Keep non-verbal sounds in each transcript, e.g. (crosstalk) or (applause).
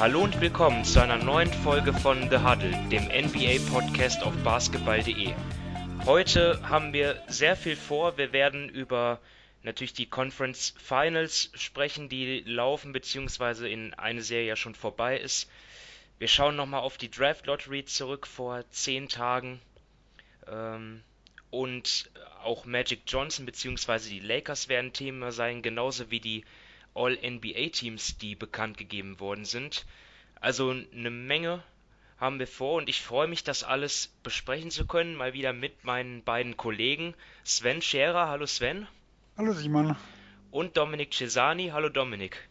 Hallo und willkommen zu einer neuen Folge von The Huddle, dem NBA-Podcast auf basketball.de. Heute haben wir sehr viel vor. Wir werden über natürlich die Conference Finals sprechen, die laufen, beziehungsweise in eine Serie ja schon vorbei ist. Wir schauen nochmal auf die Draft Lottery zurück vor zehn Tagen. Ähm, und auch Magic Johnson beziehungsweise die Lakers werden Thema sein, genauso wie die All-NBA-Teams, die bekannt gegeben worden sind. Also eine Menge haben wir vor und ich freue mich, das alles besprechen zu können, mal wieder mit meinen beiden Kollegen Sven Scherer. Hallo Sven. Hallo Simon. Und Dominik Cesani. Hallo Dominik.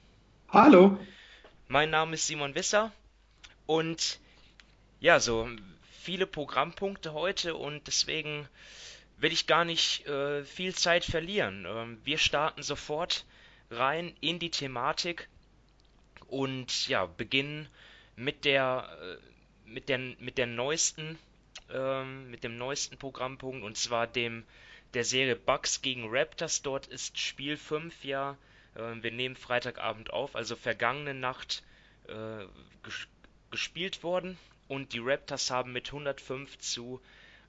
Hallo. Mein Name ist Simon Wisser und ja, so viele Programmpunkte heute und deswegen will ich gar nicht äh, viel Zeit verlieren. Ähm, wir starten sofort rein in die Thematik und ja, beginnen mit der äh, mit der mit der neuesten ähm, mit dem neuesten Programmpunkt und zwar dem der Serie Bucks gegen Raptors. Dort ist Spiel 5 ja, äh, wir nehmen Freitagabend auf, also vergangene Nacht äh, ges gespielt worden und die Raptors haben mit 105 zu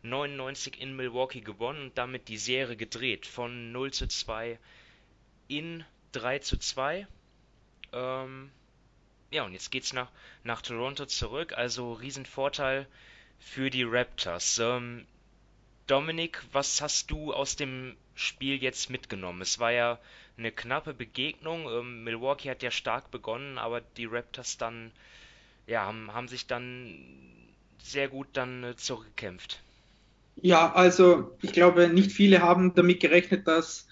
99 in Milwaukee gewonnen und damit die Serie gedreht von 0 zu 2 in 3 zu 2. Ähm, ja, und jetzt geht's nach, nach Toronto zurück, also Riesenvorteil für die Raptors. Ähm, Dominik, was hast du aus dem Spiel jetzt mitgenommen? Es war ja eine knappe Begegnung. Ähm, Milwaukee hat ja stark begonnen, aber die Raptors dann, ja, haben, haben sich dann sehr gut dann äh, zurückgekämpft. Ja, also ich glaube, nicht viele haben damit gerechnet, dass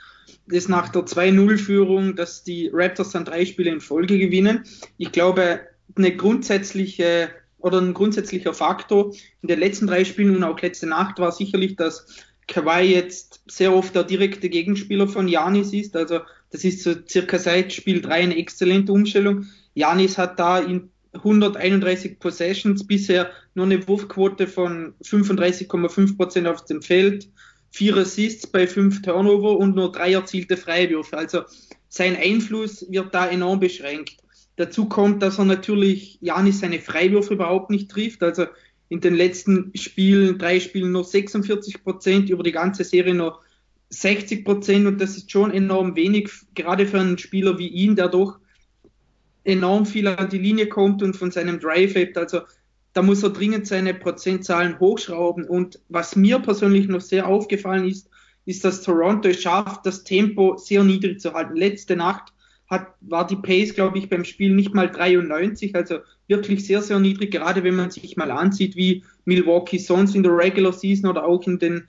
es nach der 2-0-Führung, dass die Raptors dann drei Spiele in Folge gewinnen. Ich glaube, eine grundsätzliche oder ein grundsätzlicher Faktor in den letzten drei Spielen und auch letzte Nacht war sicherlich, dass Kawhi jetzt sehr oft der direkte Gegenspieler von Janis ist. Also das ist so circa seit Spiel 3 eine exzellente Umstellung. Janis hat da in 131 Possessions, bisher nur eine Wurfquote von 35,5 Prozent auf dem Feld, vier Assists bei fünf Turnover und nur drei erzielte Freiwürfe. Also sein Einfluss wird da enorm beschränkt. Dazu kommt, dass er natürlich Janis seine Freiwürfe überhaupt nicht trifft. Also in den letzten Spielen, drei Spielen nur 46 Prozent, über die ganze Serie nur 60 Prozent und das ist schon enorm wenig, gerade für einen Spieler wie ihn, der doch enorm viel an die Linie kommt und von seinem Drive lebt. Also da muss er dringend seine Prozentzahlen hochschrauben. Und was mir persönlich noch sehr aufgefallen ist, ist, dass Toronto es schafft, das Tempo sehr niedrig zu halten. Letzte Nacht hat, war die Pace, glaube ich, beim Spiel nicht mal 93, also wirklich sehr, sehr niedrig, gerade wenn man sich mal ansieht, wie Milwaukee sonst in der Regular Season oder auch in den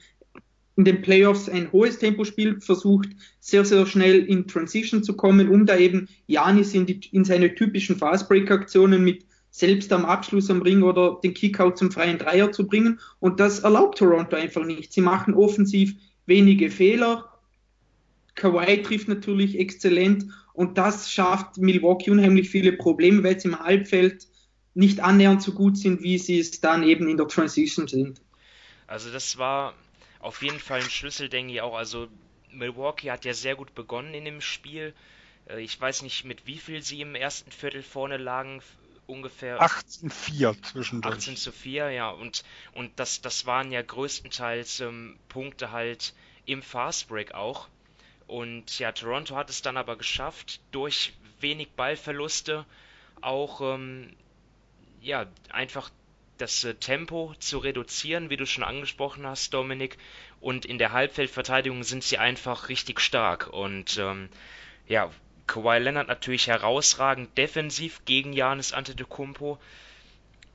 in den Playoffs ein hohes Tempo spielt, versucht sehr, sehr schnell in Transition zu kommen, um da eben Janis in, in seine typischen Fastbreak-Aktionen mit selbst am Abschluss am Ring oder den Kickout zum freien Dreier zu bringen. Und das erlaubt Toronto einfach nicht. Sie machen offensiv wenige Fehler. Kawhi trifft natürlich exzellent und das schafft Milwaukee unheimlich viele Probleme, weil sie im Halbfeld nicht annähernd so gut sind, wie sie es dann eben in der Transition sind. Also das war auf jeden Fall ein Schlüssel, denke ich auch. Also Milwaukee hat ja sehr gut begonnen in dem Spiel. Äh, ich weiß nicht, mit wie viel sie im ersten Viertel vorne lagen. Ungefähr 18-4 zwischendurch. 18 zu 4, ja. Und, und das, das waren ja größtenteils ähm, Punkte halt im Fastbreak auch. Und ja, Toronto hat es dann aber geschafft, durch wenig Ballverluste auch ähm, ja, einfach das äh, Tempo zu reduzieren, wie du schon angesprochen hast, Dominik. Und in der Halbfeldverteidigung sind sie einfach richtig stark. Und ähm, ja, Kawhi Leonard natürlich herausragend defensiv gegen Janis Antetokounmpo.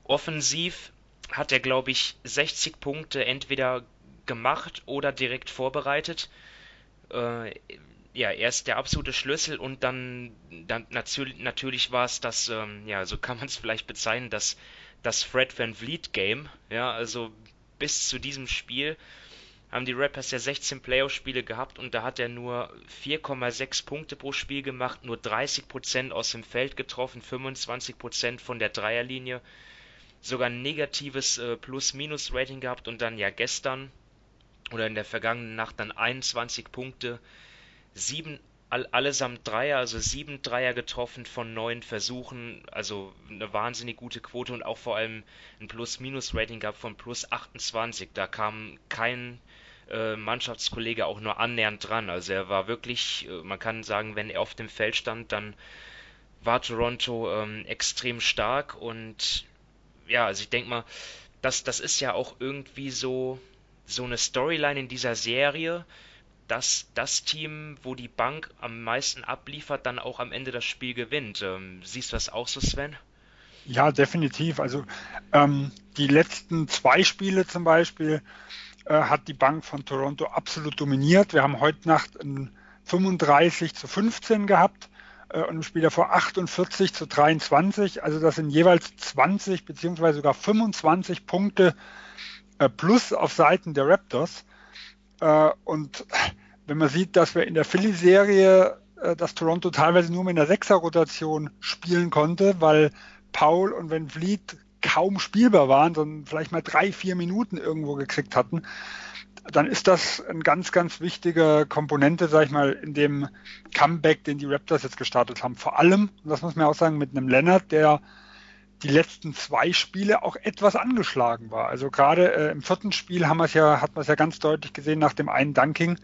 Offensiv hat er, glaube ich, 60 Punkte entweder gemacht oder direkt vorbereitet. Äh, ja, er ist der absolute Schlüssel und dann, dann natürlich, natürlich war es das, ähm, ja, so kann man es vielleicht bezeichnen, das das Fred Van Vliet Game. Ja, also bis zu diesem Spiel haben die Rappers ja 16 Playoff-Spiele gehabt und da hat er nur 4,6 Punkte pro Spiel gemacht, nur 30% aus dem Feld getroffen, 25% von der Dreierlinie, sogar ein negatives äh, Plus-Minus-Rating gehabt und dann ja gestern oder in der vergangenen Nacht dann 21 Punkte, 7 all, allesamt Dreier, also sieben Dreier getroffen von neun Versuchen, also eine wahnsinnig gute Quote und auch vor allem ein Plus-Minus-Rating gab von plus 28. Da kam kein äh, Mannschaftskollege auch nur annähernd dran. Also er war wirklich, äh, man kann sagen, wenn er auf dem Feld stand, dann war Toronto ähm, extrem stark und ja, also ich denke mal, das, das ist ja auch irgendwie so, so eine Storyline in dieser Serie, dass das Team, wo die Bank am meisten abliefert, dann auch am Ende das Spiel gewinnt. Ähm, siehst du das auch so, Sven? Ja, definitiv. Also ähm, die letzten zwei Spiele zum Beispiel äh, hat die Bank von Toronto absolut dominiert. Wir haben heute Nacht ein 35 zu 15 gehabt äh, und im Spiel davor 48 zu 23. Also das sind jeweils 20 beziehungsweise sogar 25 Punkte äh, plus auf Seiten der Raptors. Äh, und wenn man sieht, dass wir in der Philly-Serie, äh, dass Toronto teilweise nur mit einer Sechser-Rotation spielen konnte, weil Paul und Van Vliet kaum spielbar waren, sondern vielleicht mal drei, vier Minuten irgendwo gekriegt hatten, dann ist das eine ganz, ganz wichtige Komponente, sag ich mal, in dem Comeback, den die Raptors jetzt gestartet haben. Vor allem, und das muss man auch sagen, mit einem Leonard, der die letzten zwei Spiele auch etwas angeschlagen war. Also gerade äh, im vierten Spiel haben ja, hat man es ja ganz deutlich gesehen nach dem einen Dunking,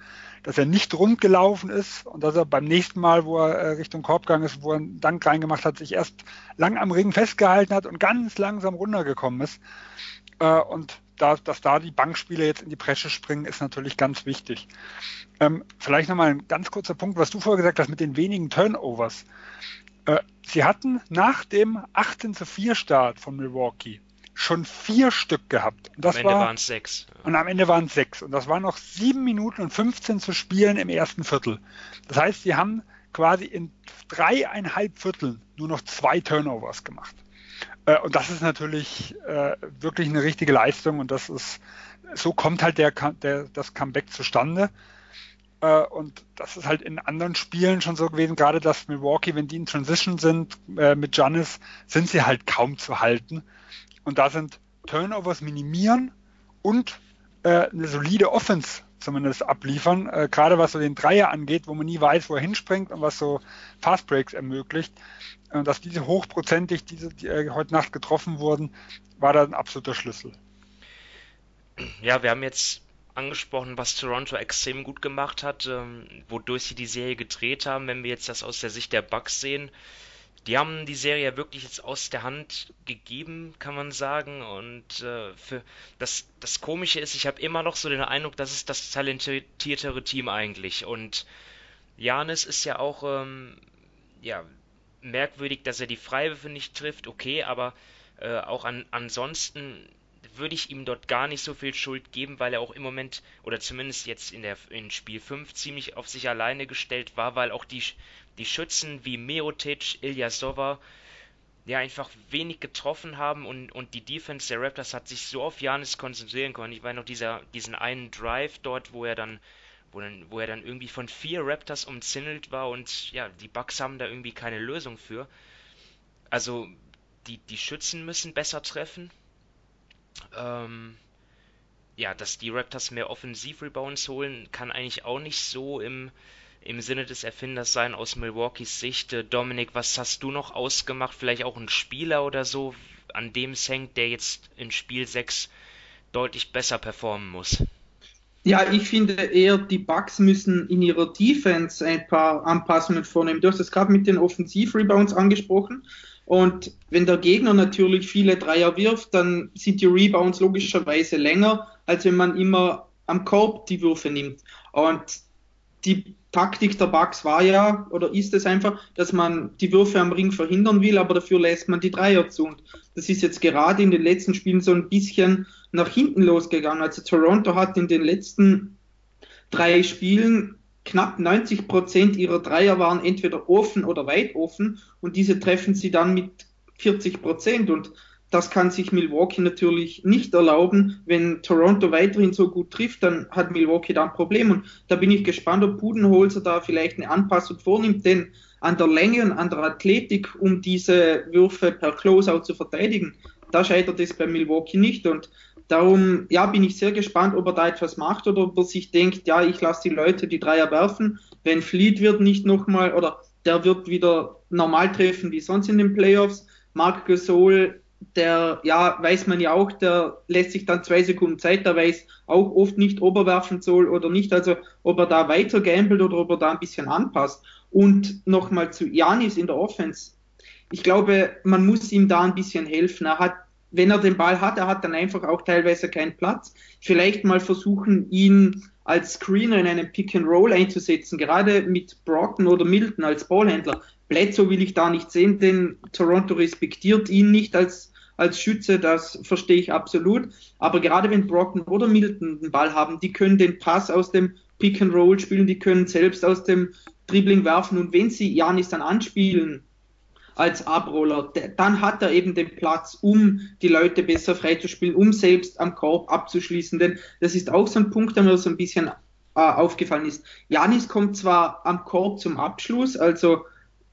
dass er nicht rund gelaufen ist und dass er beim nächsten Mal, wo er äh, Richtung Korb gegangen ist, wo er einen Dank reingemacht hat, sich erst lang am Ring festgehalten hat und ganz langsam runtergekommen ist. Äh, und da, dass da die Bankspieler jetzt in die Bresche springen, ist natürlich ganz wichtig. Ähm, vielleicht nochmal ein ganz kurzer Punkt, was du vorher gesagt hast mit den wenigen Turnovers. Äh, sie hatten nach dem 18 zu 4 Start von Milwaukee schon vier Stück gehabt. Und das am Ende war, waren es sechs. Und am Ende waren es sechs. Und das waren noch sieben Minuten und 15 zu spielen im ersten Viertel. Das heißt, sie haben quasi in dreieinhalb Vierteln nur noch zwei Turnovers gemacht. Äh, und das ist natürlich äh, wirklich eine richtige Leistung und das ist, so kommt halt der, der, das Comeback zustande. Äh, und das ist halt in anderen Spielen schon so gewesen, gerade dass Milwaukee, wenn die in Transition sind mit Giannis, sind sie halt kaum zu halten. Und da sind Turnovers minimieren und äh, eine solide Offense zumindest abliefern, äh, gerade was so den Dreier angeht, wo man nie weiß, wo er hinspringt und was so Fast Breaks ermöglicht. Äh, dass diese hochprozentig, diese, die äh, heute Nacht getroffen wurden, war da ein absoluter Schlüssel. Ja, wir haben jetzt angesprochen, was Toronto extrem gut gemacht hat, ähm, wodurch sie die Serie gedreht haben. Wenn wir jetzt das aus der Sicht der Bucks sehen, die haben die Serie wirklich jetzt aus der Hand gegeben, kann man sagen. Und äh, für das, das Komische ist, ich habe immer noch so den Eindruck, das ist das talentiertere Team eigentlich. Und Janis ist ja auch ähm, ja, merkwürdig, dass er die Freiwürfe nicht trifft, okay, aber äh, auch an, ansonsten würde ich ihm dort gar nicht so viel Schuld geben, weil er auch im Moment, oder zumindest jetzt in, der, in Spiel 5, ziemlich auf sich alleine gestellt war, weil auch die, die Schützen wie Meotic, Ilyasova, ja einfach wenig getroffen haben und, und die Defense der Raptors hat sich so auf Janis konzentrieren können. Ich weiß noch dieser, diesen einen Drive dort, wo er dann wo, dann, wo er dann irgendwie von vier Raptors umzingelt war und ja, die Bucks haben da irgendwie keine Lösung für. Also die, die Schützen müssen besser treffen ähm, ja, dass die Raptors mehr Offensiv-Rebounds holen, kann eigentlich auch nicht so im, im Sinne des Erfinders sein aus Milwaukees Sicht. Äh, Dominik, was hast du noch ausgemacht? Vielleicht auch ein Spieler oder so, an dem es hängt, der jetzt in Spiel 6 deutlich besser performen muss? Ja, ich finde eher, die Bucks müssen in ihrer Defense ein paar Anpassungen vornehmen. Du hast es gerade mit den Offensiv-Rebounds angesprochen. Und wenn der Gegner natürlich viele Dreier wirft, dann sind die Rebounds logischerweise länger, als wenn man immer am Korb die Würfe nimmt. Und die Taktik der Bucks war ja, oder ist es einfach, dass man die Würfe am Ring verhindern will, aber dafür lässt man die Dreier zu. Und das ist jetzt gerade in den letzten Spielen so ein bisschen nach hinten losgegangen. Also Toronto hat in den letzten drei Spielen knapp 90 Prozent ihrer Dreier waren entweder offen oder weit offen und diese treffen sie dann mit 40 Prozent und das kann sich Milwaukee natürlich nicht erlauben. Wenn Toronto weiterhin so gut trifft, dann hat Milwaukee da ein Problem. Und da bin ich gespannt, ob Budenholzer da vielleicht eine Anpassung vornimmt, denn an der Länge und an der Athletik, um diese Würfe per Closeout zu verteidigen, da scheitert es bei Milwaukee nicht. Und Darum, ja, bin ich sehr gespannt, ob er da etwas macht oder ob er sich denkt, ja, ich lasse die Leute die Dreier werfen. Wenn Fleet wird nicht nochmal, oder der wird wieder normal treffen wie sonst in den Playoffs. Marc Gasol, der, ja, weiß man ja auch, der lässt sich dann zwei Sekunden Zeit, der weiß auch oft nicht, ob er werfen soll oder nicht, also ob er da weiter gambelt oder ob er da ein bisschen anpasst. Und nochmal zu Janis in der Offense. Ich glaube, man muss ihm da ein bisschen helfen. Er hat wenn er den Ball hat, er hat dann einfach auch teilweise keinen Platz. Vielleicht mal versuchen, ihn als Screener in einem Pick and Roll einzusetzen, gerade mit Brockton oder Milton als Ballhändler. Bledsoe will ich da nicht sehen, denn Toronto respektiert ihn nicht als, als Schütze, das verstehe ich absolut. Aber gerade wenn Brockton oder Milton den Ball haben, die können den Pass aus dem Pick and Roll spielen, die können selbst aus dem Dribbling werfen und wenn sie Janis dann anspielen, als Abroller, dann hat er eben den Platz, um die Leute besser freizuspielen, um selbst am Korb abzuschließen. Denn das ist auch so ein Punkt, der mir so ein bisschen äh, aufgefallen ist. Janis kommt zwar am Korb zum Abschluss, also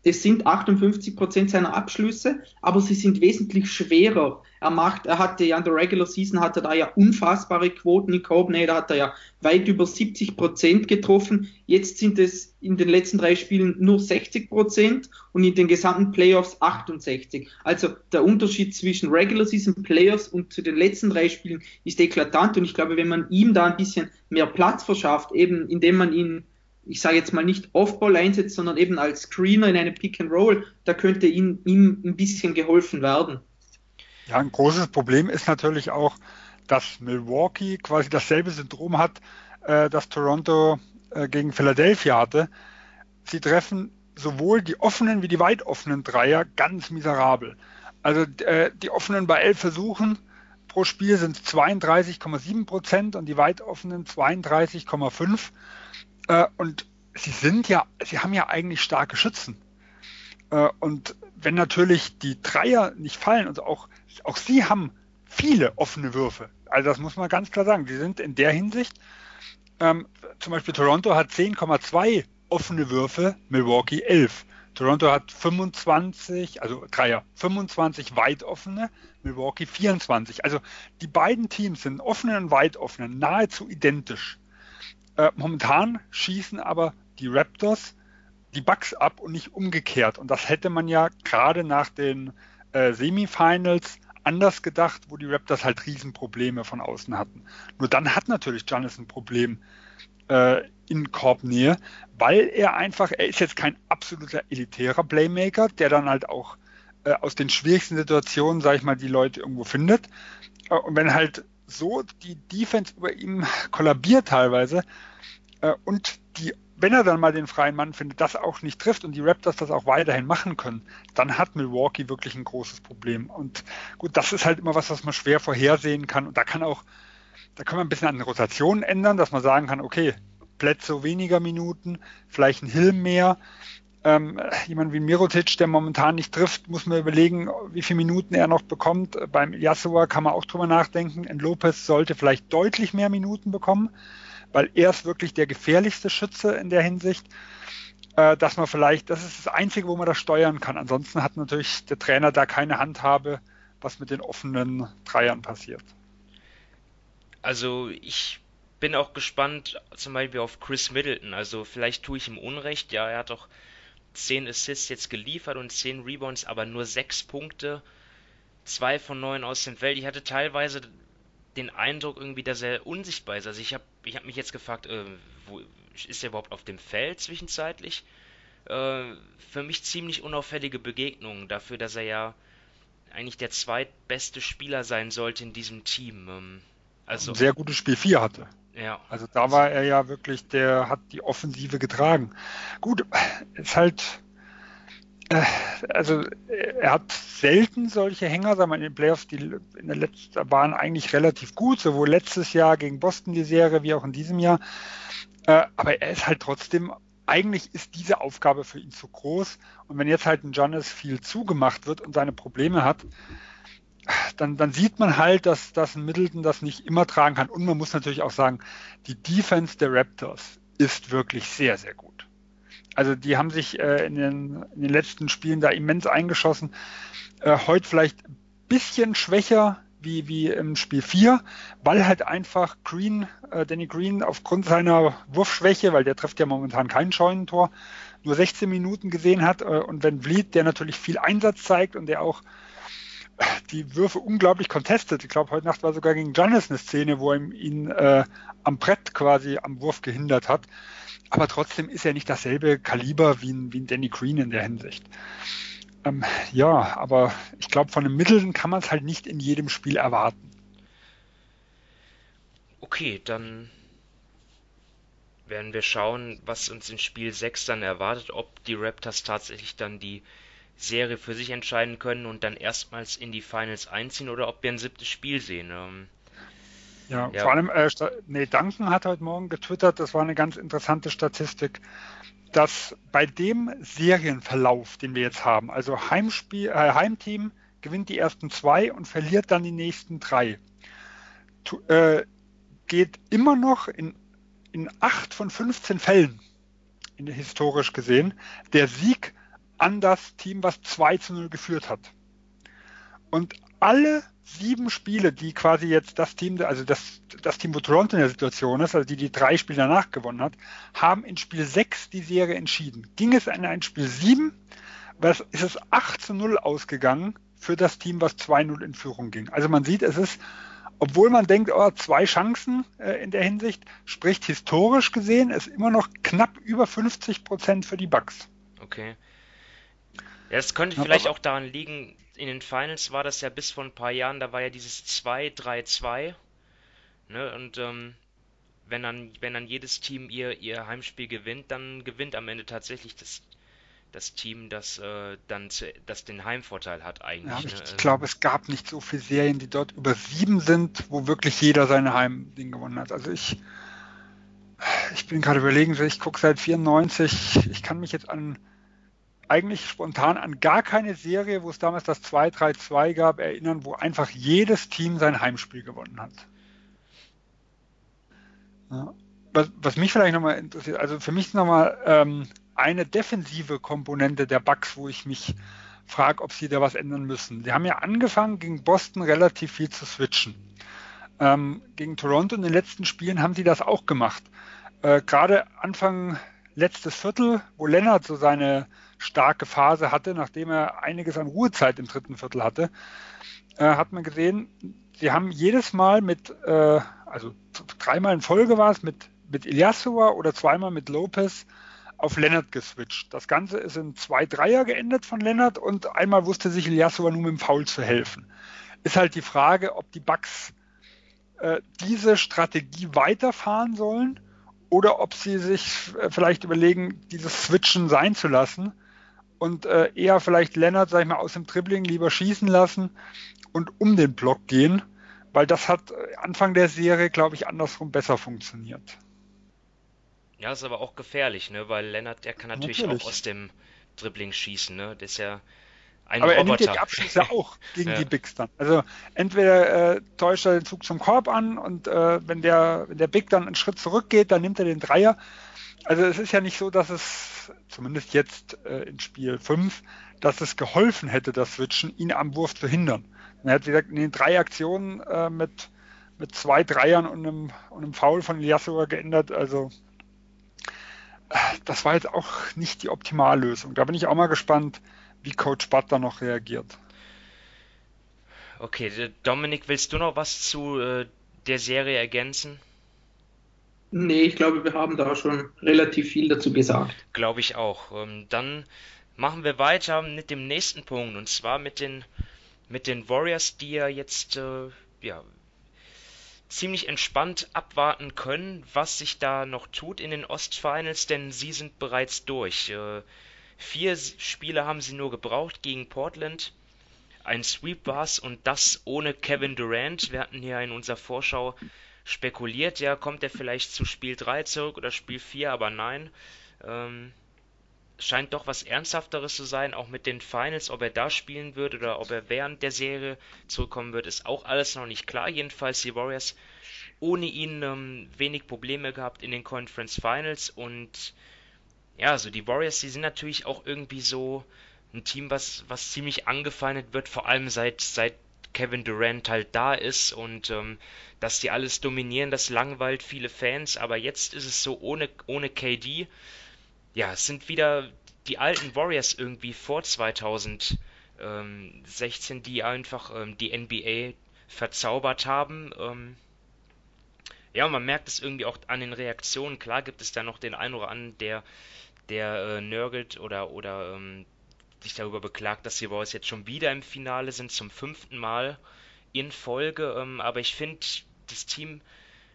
es sind 58 Prozent seiner Abschlüsse, aber sie sind wesentlich schwerer. Er macht, er hatte ja in der Regular Season hatte da ja unfassbare Quoten in da hat er ja weit über 70 Prozent getroffen. Jetzt sind es in den letzten drei Spielen nur 60 Prozent und in den gesamten Playoffs 68. Also der Unterschied zwischen Regular Season Playoffs und zu den letzten drei Spielen ist eklatant und ich glaube, wenn man ihm da ein bisschen mehr Platz verschafft, eben indem man ihn ich sage jetzt mal nicht Off-Ball einsetzt, sondern eben als Screener in einem Pick and Roll, da könnte ihm, ihm ein bisschen geholfen werden. Ja, ein großes Problem ist natürlich auch, dass Milwaukee quasi dasselbe Syndrom hat, äh, das Toronto äh, gegen Philadelphia hatte. Sie treffen sowohl die offenen wie die weit offenen Dreier ganz miserabel. Also äh, die offenen bei elf Versuchen pro Spiel sind 32,7 Prozent und die weit offenen 32,5. Äh, und sie sind ja, sie haben ja eigentlich starke Schützen. Äh, und wenn natürlich die Dreier nicht fallen, und auch, auch sie haben viele offene Würfe. Also das muss man ganz klar sagen. Sie sind in der Hinsicht, ähm, zum Beispiel Toronto hat 10,2 offene Würfe, Milwaukee 11. Toronto hat 25, also Dreier, 25 weit offene, Milwaukee 24. Also die beiden Teams sind offenen und weit offenen nahezu identisch. Äh, momentan schießen aber die Raptors die Bucks ab und nicht umgekehrt. Und das hätte man ja gerade nach den äh, Semifinals anders gedacht, wo die Raptors halt Riesenprobleme von außen hatten. Nur dann hat natürlich Giannis ein Problem äh, in Korbnähe, weil er einfach, er ist jetzt kein absoluter elitärer Playmaker, der dann halt auch äh, aus den schwierigsten Situationen, sag ich mal, die Leute irgendwo findet. Äh, und wenn halt so die Defense über ihm (laughs) kollabiert teilweise äh, und die, wenn er dann mal den freien Mann findet, das auch nicht trifft und die Raptors das auch weiterhin machen können, dann hat Milwaukee wirklich ein großes Problem. Und gut, das ist halt immer was, was man schwer vorhersehen kann. Und da kann auch, da kann man ein bisschen an den Rotationen ändern, dass man sagen kann, okay, Plätze weniger Minuten, vielleicht ein Hill mehr. Ähm, jemand wie Mirotic, der momentan nicht trifft, muss man überlegen, wie viele Minuten er noch bekommt. Beim Yasua kann man auch drüber nachdenken. In Lopez sollte vielleicht deutlich mehr Minuten bekommen, weil er ist wirklich der gefährlichste Schütze in der Hinsicht, äh, dass man vielleicht, das ist das Einzige, wo man das steuern kann. Ansonsten hat natürlich der Trainer da keine Handhabe, was mit den offenen Dreiern passiert. Also ich bin auch gespannt zum Beispiel auf Chris Middleton. Also vielleicht tue ich ihm Unrecht. Ja, er hat doch 10 Assists jetzt geliefert und 10 Rebounds, aber nur 6 Punkte. 2 von 9 aus dem Feld. Ich hatte teilweise den Eindruck irgendwie, dass er unsichtbar ist. Also ich habe ich hab mich jetzt gefragt, äh, wo ist er überhaupt auf dem Feld zwischenzeitlich? Äh, für mich ziemlich unauffällige Begegnungen dafür, dass er ja eigentlich der zweitbeste Spieler sein sollte in diesem Team. Ähm, also ein sehr gutes Spiel 4 hatte. Ja. Also da war er ja wirklich, der hat die Offensive getragen. Gut, ist halt, also er hat selten solche Hänger, sagen wir in den Playoffs, die in der letzten waren eigentlich relativ gut, sowohl letztes Jahr gegen Boston die Serie wie auch in diesem Jahr. Äh, aber er ist halt trotzdem, eigentlich ist diese Aufgabe für ihn zu groß. Und wenn jetzt halt ein Giannis viel zugemacht wird und seine Probleme hat, dann, dann sieht man halt, dass, dass ein Middleton das nicht immer tragen kann. Und man muss natürlich auch sagen, die Defense der Raptors ist wirklich sehr, sehr gut. Also die haben sich äh, in, den, in den letzten Spielen da immens eingeschossen. Äh, heute vielleicht ein bisschen schwächer wie, wie im Spiel 4, weil halt einfach Green, äh, Danny Green aufgrund seiner Wurfschwäche, weil der trifft ja momentan kein Scheunentor, nur 16 Minuten gesehen hat äh, und wenn Vliet, der natürlich viel Einsatz zeigt und der auch die Würfe unglaublich contestet. Ich glaube, heute Nacht war sogar gegen Giannis eine Szene, wo er ihn äh, am Brett quasi am Wurf gehindert hat. Aber trotzdem ist er nicht dasselbe Kaliber wie ein, wie ein Danny Green in der Hinsicht. Ähm, ja, aber ich glaube, von einem Mitteln kann man es halt nicht in jedem Spiel erwarten. Okay, dann werden wir schauen, was uns in Spiel 6 dann erwartet, ob die Raptors tatsächlich dann die Serie für sich entscheiden können und dann erstmals in die Finals einziehen oder ob wir ein siebtes Spiel sehen. Ähm, ja, ja, vor allem, äh, nee, Duncan hat heute Morgen getwittert, das war eine ganz interessante Statistik dass bei dem Serienverlauf, den wir jetzt haben, also Heimspiel, äh, Heimteam gewinnt die ersten zwei und verliert dann die nächsten drei, tu, äh, geht immer noch in, in acht von 15 Fällen, in, historisch gesehen, der Sieg an das Team, was 2 zu 0 geführt hat. Und alle sieben Spiele, die quasi jetzt das Team, also das, das Team, wo Toronto in der Situation ist, also die die drei Spiele danach gewonnen hat, haben in Spiel 6 die Serie entschieden. Ging es in ein Spiel 7, was, ist es 8 zu 0 ausgegangen für das Team, was 2-0 in Führung ging. Also man sieht, es ist, obwohl man denkt, oh, zwei Chancen äh, in der Hinsicht, spricht historisch gesehen, ist immer noch knapp über 50 Prozent für die Bucks. Okay. Ja, es könnte vielleicht auch daran liegen, in den Finals war das ja bis vor ein paar Jahren, da war ja dieses 2-3-2. Ne? Und ähm, wenn, dann, wenn dann jedes Team ihr, ihr Heimspiel gewinnt, dann gewinnt am Ende tatsächlich das, das Team, das äh, dann zu, das den Heimvorteil hat eigentlich. Ja, ich, ne? ich glaube, es gab nicht so viele Serien, die dort über sieben sind, wo wirklich jeder seine Heimding gewonnen hat. Also ich, ich bin gerade überlegen, ich gucke seit 94, ich kann mich jetzt an eigentlich spontan an gar keine Serie, wo es damals das 2-3-2 gab, erinnern, wo einfach jedes Team sein Heimspiel gewonnen hat. Ja. Was, was, mich vielleicht nochmal interessiert, also für mich nochmal ähm, eine defensive Komponente der Bugs, wo ich mich frage, ob sie da was ändern müssen. Sie haben ja angefangen, gegen Boston relativ viel zu switchen. Ähm, gegen Toronto in den letzten Spielen haben sie das auch gemacht. Äh, Gerade Anfang letztes Viertel, wo Lennart so seine starke Phase hatte, nachdem er einiges an Ruhezeit im dritten Viertel hatte, äh, hat man gesehen, sie haben jedes Mal mit, äh, also dreimal in Folge war es, mit, mit Ilyasova oder zweimal mit Lopez auf Lennart geswitcht. Das Ganze ist in zwei Dreier geendet von Lennart und einmal wusste sich Ilyasova nur mit dem Foul zu helfen. Ist halt die Frage, ob die Bucks äh, diese Strategie weiterfahren sollen oder ob sie sich äh, vielleicht überlegen, dieses Switchen sein zu lassen und äh, eher vielleicht Lennart, sag ich mal, aus dem Dribbling lieber schießen lassen und um den Block gehen, weil das hat äh, Anfang der Serie, glaube ich, andersrum besser funktioniert. Ja, ist aber auch gefährlich, ne? Weil Lennart, der kann natürlich, natürlich. auch aus dem Dribbling schießen, ne? Das ist ja ein aber Roboter. er nimmt ja die Abschlüsse (laughs) auch gegen ja. die Bigs dann. Also entweder äh, täuscht er den Zug zum Korb an und äh, wenn der wenn der Big dann einen Schritt zurückgeht, dann nimmt er den Dreier. Also es ist ja nicht so, dass es, zumindest jetzt äh, in Spiel 5, dass es geholfen hätte, das Switchen, ihn am Wurf zu hindern. Er hat, gesagt, in den drei Aktionen äh, mit, mit zwei Dreiern und einem, und einem Foul von Ilyasova geändert. Also äh, das war jetzt auch nicht die Optimallösung. Da bin ich auch mal gespannt, wie Coach Butler noch reagiert. Okay, Dominik, willst du noch was zu äh, der Serie ergänzen? Nee, ich glaube, wir haben da schon relativ viel dazu gesagt. Glaube ich auch. Ähm, dann machen wir weiter mit dem nächsten Punkt und zwar mit den mit den Warriors, die ja jetzt äh, ja ziemlich entspannt abwarten können, was sich da noch tut in den Ostfinals, denn sie sind bereits durch. Äh, vier Spiele haben sie nur gebraucht gegen Portland. Ein Sweep war's und das ohne Kevin Durant. Wir hatten hier in unserer Vorschau spekuliert, ja, kommt er vielleicht zu Spiel 3 zurück oder Spiel 4, aber nein. Ähm, scheint doch was Ernsthafteres zu sein, auch mit den Finals, ob er da spielen wird oder ob er während der Serie zurückkommen wird, ist auch alles noch nicht klar. Jedenfalls die Warriors ohne ihn ähm, wenig Probleme gehabt in den Conference Finals und ja, also die Warriors, die sind natürlich auch irgendwie so ein Team, was, was ziemlich angefeindet wird, vor allem seit, seit Kevin Durant halt da ist und ähm, dass die alles dominieren, das langweilt viele Fans, aber jetzt ist es so ohne, ohne KD. Ja, es sind wieder die alten Warriors irgendwie vor 2016, die einfach ähm, die NBA verzaubert haben. Ähm, ja, man merkt es irgendwie auch an den Reaktionen. Klar gibt es da noch den einen oder anderen, der, der äh, nörgelt oder, oder ähm, sich darüber beklagt, dass die Warriors jetzt schon wieder im Finale sind, zum fünften Mal in Folge. Ähm, aber ich finde, das Team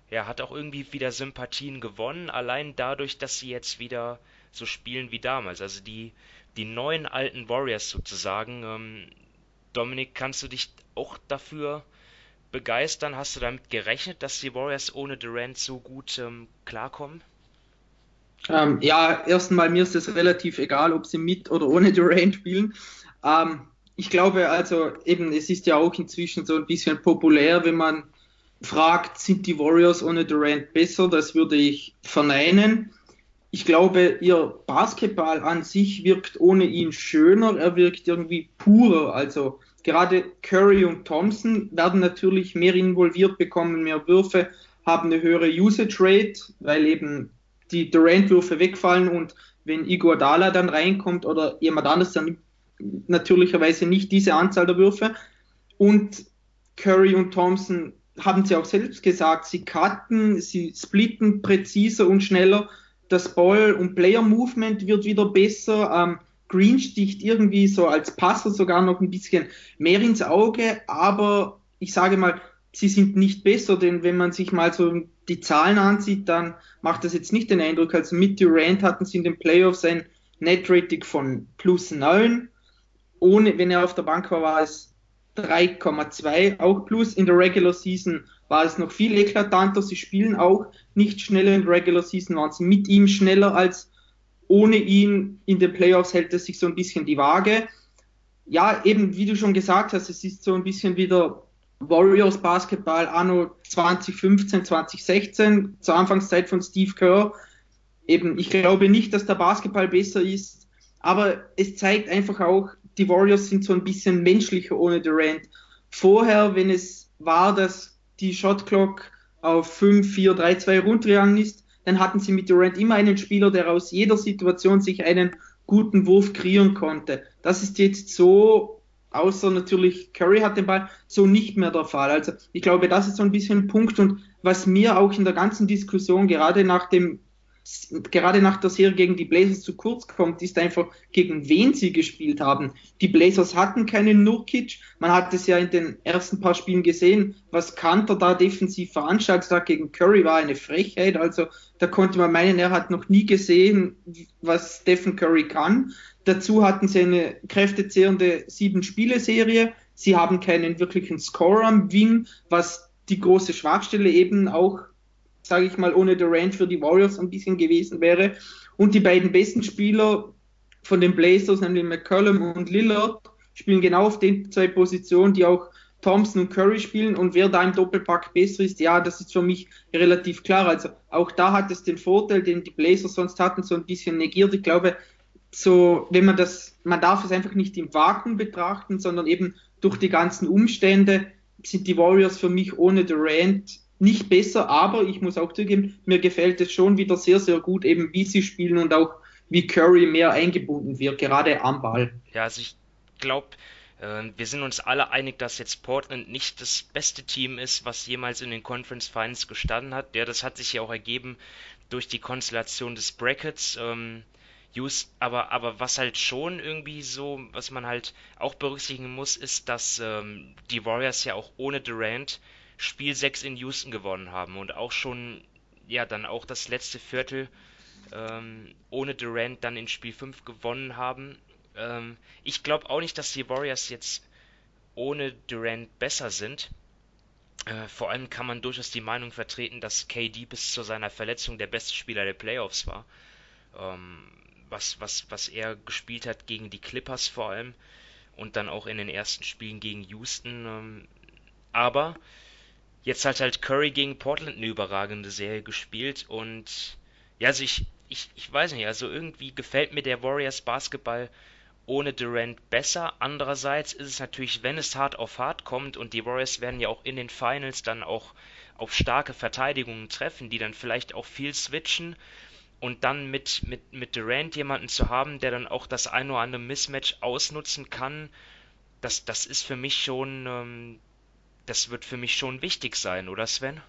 ja, hat auch irgendwie wieder Sympathien gewonnen, allein dadurch, dass sie jetzt wieder so spielen wie damals. Also die, die neuen alten Warriors sozusagen. Ähm, Dominik, kannst du dich auch dafür begeistern? Hast du damit gerechnet, dass die Warriors ohne Durant so gut ähm, klarkommen? Ähm, ja, erstmal mir ist es relativ egal, ob sie mit oder ohne Durant spielen. Ähm, ich glaube also eben, es ist ja auch inzwischen so ein bisschen populär, wenn man fragt, sind die Warriors ohne Durant besser? Das würde ich verneinen. Ich glaube, ihr Basketball an sich wirkt ohne ihn schöner, er wirkt irgendwie purer. Also gerade Curry und Thompson werden natürlich mehr involviert, bekommen mehr Würfe, haben eine höhere Usage Rate, weil eben die Durant-Würfe wegfallen und wenn Igor dann reinkommt oder jemand anderes, dann natürlicherweise nicht diese Anzahl der Würfe. Und Curry und Thompson haben sie auch selbst gesagt, sie cutten, sie splitten präziser und schneller. Das Ball- und Player-Movement wird wieder besser. Ähm, Green sticht irgendwie so als Passer sogar noch ein bisschen mehr ins Auge, aber ich sage mal, sie sind nicht besser, denn wenn man sich mal so die Zahlen ansieht, dann macht das jetzt nicht den Eindruck. Also mit Durant hatten sie in den Playoffs ein Net-Rating von plus 9. Ohne, wenn er auf der Bank war, war es 3,2 auch plus. In der Regular Season war es noch viel eklatanter. Sie spielen auch nicht schneller in der Regular Season, waren sie mit ihm schneller als ohne ihn. In den Playoffs hält es sich so ein bisschen die Waage. Ja, eben wie du schon gesagt hast, es ist so ein bisschen wieder Warriors Basketball anno 2015, 2016, zur Anfangszeit von Steve Kerr. Eben, ich glaube nicht, dass der Basketball besser ist, aber es zeigt einfach auch, die Warriors sind so ein bisschen menschlicher ohne Durant. Vorher, wenn es war, dass die Shotclock auf 5, 4, 3, 2 runtergegangen ist, dann hatten sie mit Durant immer einen Spieler, der aus jeder Situation sich einen guten Wurf kreieren konnte. Das ist jetzt so außer natürlich Curry hat den Ball, so nicht mehr der Fall. Also ich glaube, das ist so ein bisschen ein Punkt und was mir auch in der ganzen Diskussion gerade nach dem gerade nach der Serie gegen die Blazers zu kurz kommt, ist einfach, gegen wen sie gespielt haben. Die Blazers hatten keinen Nurkic. Man hat es ja in den ersten paar Spielen gesehen, was Kanter da defensiv veranstaltet hat gegen Curry war eine Frechheit. Also da konnte man meinen, er hat noch nie gesehen, was Stephen Curry kann. Dazu hatten sie eine kräftezehrende sieben-Spiele-Serie. Sie haben keinen wirklichen Scorer am Wing, was die große Schwachstelle eben auch, sage ich mal, ohne Durant für die Warriors ein bisschen gewesen wäre. Und die beiden besten Spieler von den Blazers, nämlich McCollum und Lillard, spielen genau auf den zwei Positionen, die auch Thompson und Curry spielen und wer da im Doppelpack besser ist, ja, das ist für mich relativ klar. Also auch da hat es den Vorteil, den die Blazers sonst hatten, so ein bisschen negiert. Ich glaube, so, wenn man das, man darf es einfach nicht im Vakuum betrachten, sondern eben durch die ganzen Umstände sind die Warriors für mich ohne Durant nicht besser, aber ich muss auch zugeben, mir gefällt es schon wieder sehr, sehr gut, eben wie sie spielen und auch wie Curry mehr eingebunden wird, gerade am Ball. Ja, also ich glaube, äh, wir sind uns alle einig, dass jetzt Portland nicht das beste Team ist, was jemals in den Conference Finals gestanden hat. Ja, das hat sich ja auch ergeben durch die Konstellation des Brackets. Ähm, aber, aber was halt schon irgendwie so, was man halt auch berücksichtigen muss, ist, dass ähm, die Warriors ja auch ohne Durant Spiel 6 in Houston gewonnen haben und auch schon, ja, dann auch das letzte Viertel ähm, ohne Durant dann in Spiel 5 gewonnen haben. Ähm, ich glaube auch nicht, dass die Warriors jetzt ohne Durant besser sind. Äh, vor allem kann man durchaus die Meinung vertreten, dass KD bis zu seiner Verletzung der beste Spieler der Playoffs war. Ähm, was, was, was er gespielt hat gegen die Clippers vor allem und dann auch in den ersten Spielen gegen Houston. Ähm, aber jetzt hat halt Curry gegen Portland eine überragende Serie gespielt und ja, also ich, ich, ich weiß nicht, also irgendwie gefällt mir der Warriors Basketball ohne Durant besser. Andererseits ist es natürlich, wenn es hart auf hart kommt und die Warriors werden ja auch in den Finals dann auch auf starke Verteidigungen treffen, die dann vielleicht auch viel switchen und dann mit, mit, mit Durant jemanden zu haben, der dann auch das ein oder andere Mismatch ausnutzen kann, das, das ist für mich schon, ähm, das wird für mich schon wichtig sein, oder Sven?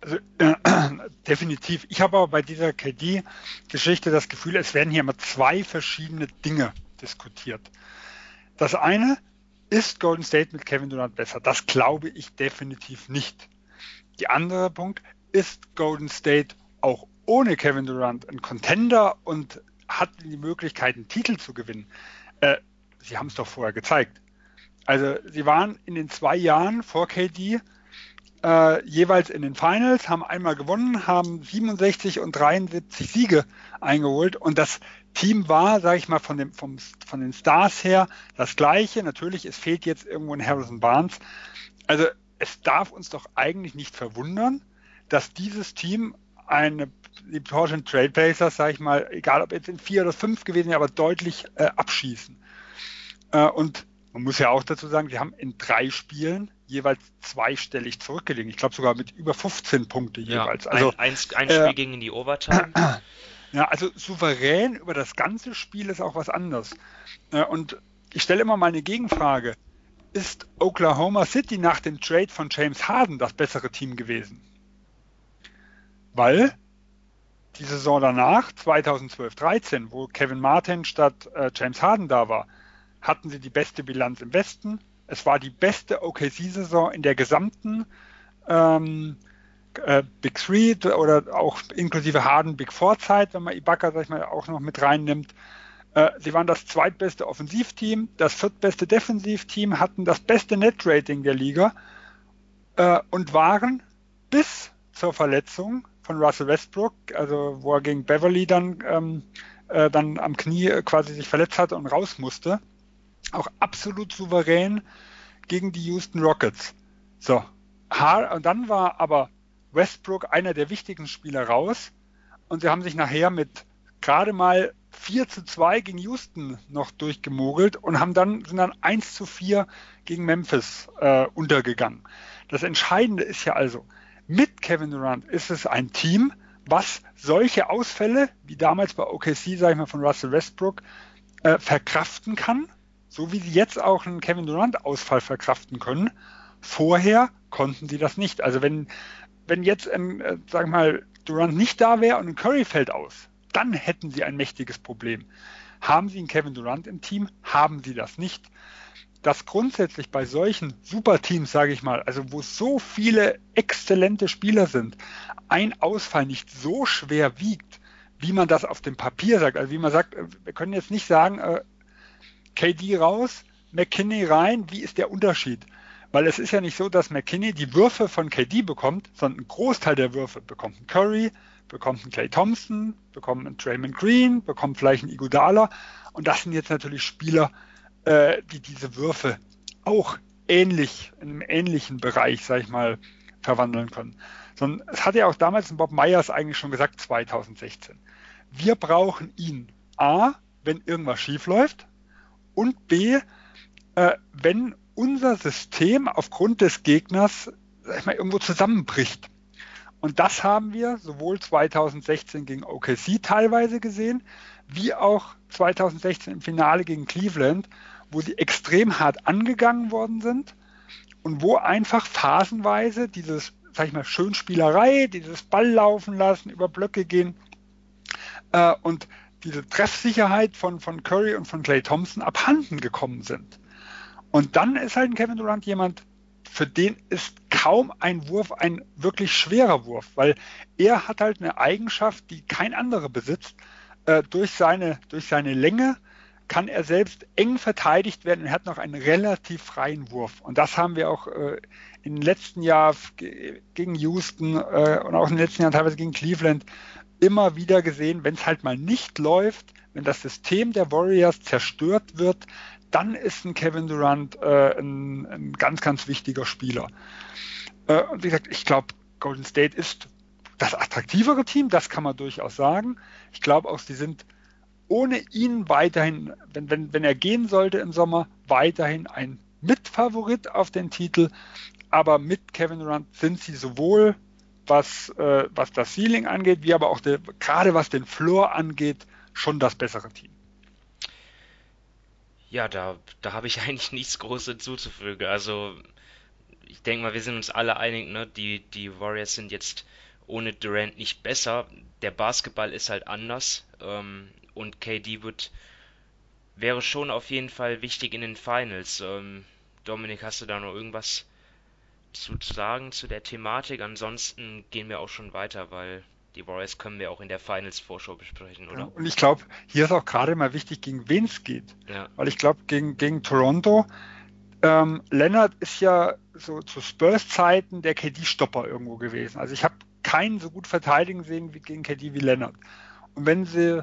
Also, äh, (clears throat) definitiv. Ich habe aber bei dieser KD-Geschichte das Gefühl, es werden hier immer zwei verschiedene Dinge diskutiert. Das eine, ist Golden State mit Kevin Durant besser? Das glaube ich definitiv nicht. Die andere Punkt, ist Golden State auch ohne Kevin Durant ein Contender und hat die Möglichkeit, einen Titel zu gewinnen? Äh, sie haben es doch vorher gezeigt. Also sie waren in den zwei Jahren vor KD äh, jeweils in den Finals, haben einmal gewonnen, haben 67 und 73 Siege eingeholt und das Team war, sage ich mal, von, dem, vom, von den Stars her das gleiche. Natürlich, es fehlt jetzt irgendwo ein Harrison Barnes. Also es darf uns doch eigentlich nicht verwundern, dass dieses Team eine, die Portland Trailblazers, sage ich mal, egal ob jetzt in vier oder fünf gewesen, aber deutlich äh, abschießen. Äh, und man muss ja auch dazu sagen, sie haben in drei Spielen jeweils zweistellig zurückgelegen. Ich glaube sogar mit über 15 Punkte jeweils. Ja, also ein, ein, Spiel äh, ging in die Overtime. (clears throat) Ja, also souverän über das ganze Spiel ist auch was anderes. Äh, und ich stelle immer mal eine Gegenfrage. Ist Oklahoma City nach dem Trade von James Harden das bessere Team gewesen? Weil die Saison danach, 2012-13, wo Kevin Martin statt äh, James Harden da war, hatten sie die beste Bilanz im Westen. Es war die beste OKC-Saison in der gesamten ähm, äh, Big Three oder auch inklusive Harden Big Four Zeit, wenn man Ibaka, sag ich mal, auch noch mit reinnimmt. Äh, sie waren das zweitbeste Offensivteam, das viertbeste Defensivteam, hatten das beste Net-Rating der Liga äh, und waren bis zur Verletzung von Russell Westbrook, also wo er gegen Beverly dann, ähm, äh, dann am Knie quasi sich verletzt hatte und raus musste, auch absolut souverän gegen die Houston Rockets. So, und dann war aber Westbrook einer der wichtigen Spieler raus und sie haben sich nachher mit gerade mal 4 zu 2 gegen Houston noch durchgemogelt und haben dann, sind dann 1 zu 4 gegen Memphis äh, untergegangen. Das Entscheidende ist ja also, mit Kevin Durant ist es ein Team, was solche Ausfälle, wie damals bei OKC, sage ich mal, von Russell Westbrook, äh, verkraften kann, so wie sie jetzt auch einen Kevin Durant-Ausfall verkraften können. Vorher konnten sie das nicht. Also wenn, wenn jetzt, ähm, äh, wir mal, Durant nicht da wäre und Curry fällt aus, dann hätten sie ein mächtiges Problem. Haben sie einen Kevin Durant im Team? Haben sie das nicht? Dass grundsätzlich bei solchen Superteams, sage ich mal, also wo so viele exzellente Spieler sind, ein Ausfall nicht so schwer wiegt, wie man das auf dem Papier sagt. Also wie man sagt, äh, wir können jetzt nicht sagen, äh, KD raus, McKinney rein, wie ist der Unterschied? Weil es ist ja nicht so, dass McKinney die Würfe von KD bekommt, sondern ein Großteil der Würfe bekommt ein Curry, bekommt ein Clay Thompson, bekommt ein Draymond Green, bekommt vielleicht ein Iguodala. Und das sind jetzt natürlich Spieler, äh, die diese Würfe auch ähnlich, in einem ähnlichen Bereich, sag ich mal, verwandeln können. Sondern es hat ja auch damals Bob Myers eigentlich schon gesagt, 2016. Wir brauchen ihn A, wenn irgendwas schief läuft und B, äh, wenn unser System aufgrund des Gegners mal, irgendwo zusammenbricht. Und das haben wir sowohl 2016 gegen OKC teilweise gesehen, wie auch 2016 im Finale gegen Cleveland, wo sie extrem hart angegangen worden sind und wo einfach phasenweise dieses, sag ich mal, Schönspielerei, dieses Ball laufen lassen, über Blöcke gehen äh, und diese Treffsicherheit von, von Curry und von Clay Thompson abhanden gekommen sind. Und dann ist halt ein Kevin Durant jemand, für den ist kaum ein Wurf ein wirklich schwerer Wurf, weil er hat halt eine Eigenschaft, die kein anderer besitzt. Äh, durch, seine, durch seine Länge kann er selbst eng verteidigt werden und hat noch einen relativ freien Wurf. Und das haben wir auch äh, den letzten Jahren gegen Houston äh, und auch in den letzten Jahren teilweise gegen Cleveland immer wieder gesehen, wenn es halt mal nicht läuft, wenn das System der Warriors zerstört wird, dann ist ein Kevin Durant äh, ein, ein, ganz, ganz wichtiger Spieler. Äh, und wie gesagt, ich glaube, Golden State ist das attraktivere Team, das kann man durchaus sagen. Ich glaube auch, sie sind ohne ihn weiterhin, wenn, wenn, wenn er gehen sollte im Sommer, weiterhin ein Mitfavorit auf den Titel. Aber mit Kevin Durant sind sie sowohl was, äh, was das Ceiling angeht, wie aber auch der, gerade was den Floor angeht, schon das bessere Team. Ja, da, da habe ich (laughs) eigentlich nichts Großes hinzuzufügen. Also, ich denke mal, wir sind uns alle einig, ne? Die, die Warriors sind jetzt ohne Durant nicht besser. Der Basketball ist halt anders. Ähm, und KD wird, wäre schon auf jeden Fall wichtig in den Finals. Ähm, Dominik, hast du da noch irgendwas zu sagen zu der Thematik? Ansonsten gehen wir auch schon weiter, weil die Warriors können wir auch in der Finals-Vorschau besprechen, oder? Ja, und ich glaube, hier ist auch gerade mal wichtig, gegen wen es geht. Ja. Weil ich glaube, gegen, gegen Toronto, ähm, Leonard ist ja so zu Spurs-Zeiten der KD-Stopper irgendwo gewesen. Also ich habe keinen so gut verteidigen sehen wie gegen KD wie Leonard. Und wenn sie,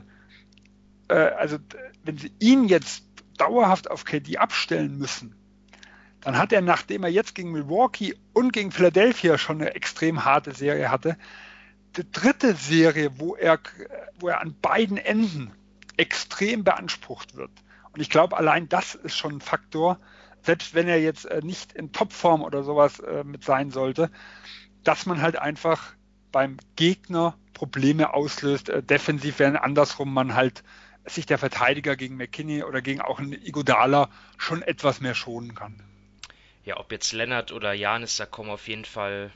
äh, also wenn sie ihn jetzt dauerhaft auf KD abstellen müssen, dann hat er, nachdem er jetzt gegen Milwaukee und gegen Philadelphia schon eine extrem harte Serie hatte, die dritte Serie, wo er, wo er an beiden Enden extrem beansprucht wird. Und ich glaube, allein das ist schon ein Faktor, selbst wenn er jetzt äh, nicht in Topform oder sowas äh, mit sein sollte, dass man halt einfach beim Gegner Probleme auslöst. Äh, defensiv werden andersrum man halt sich der Verteidiger gegen McKinney oder gegen auch einen Igodala schon etwas mehr schonen kann. Ja, ob jetzt Lennart oder Janis, da kommen auf jeden Fall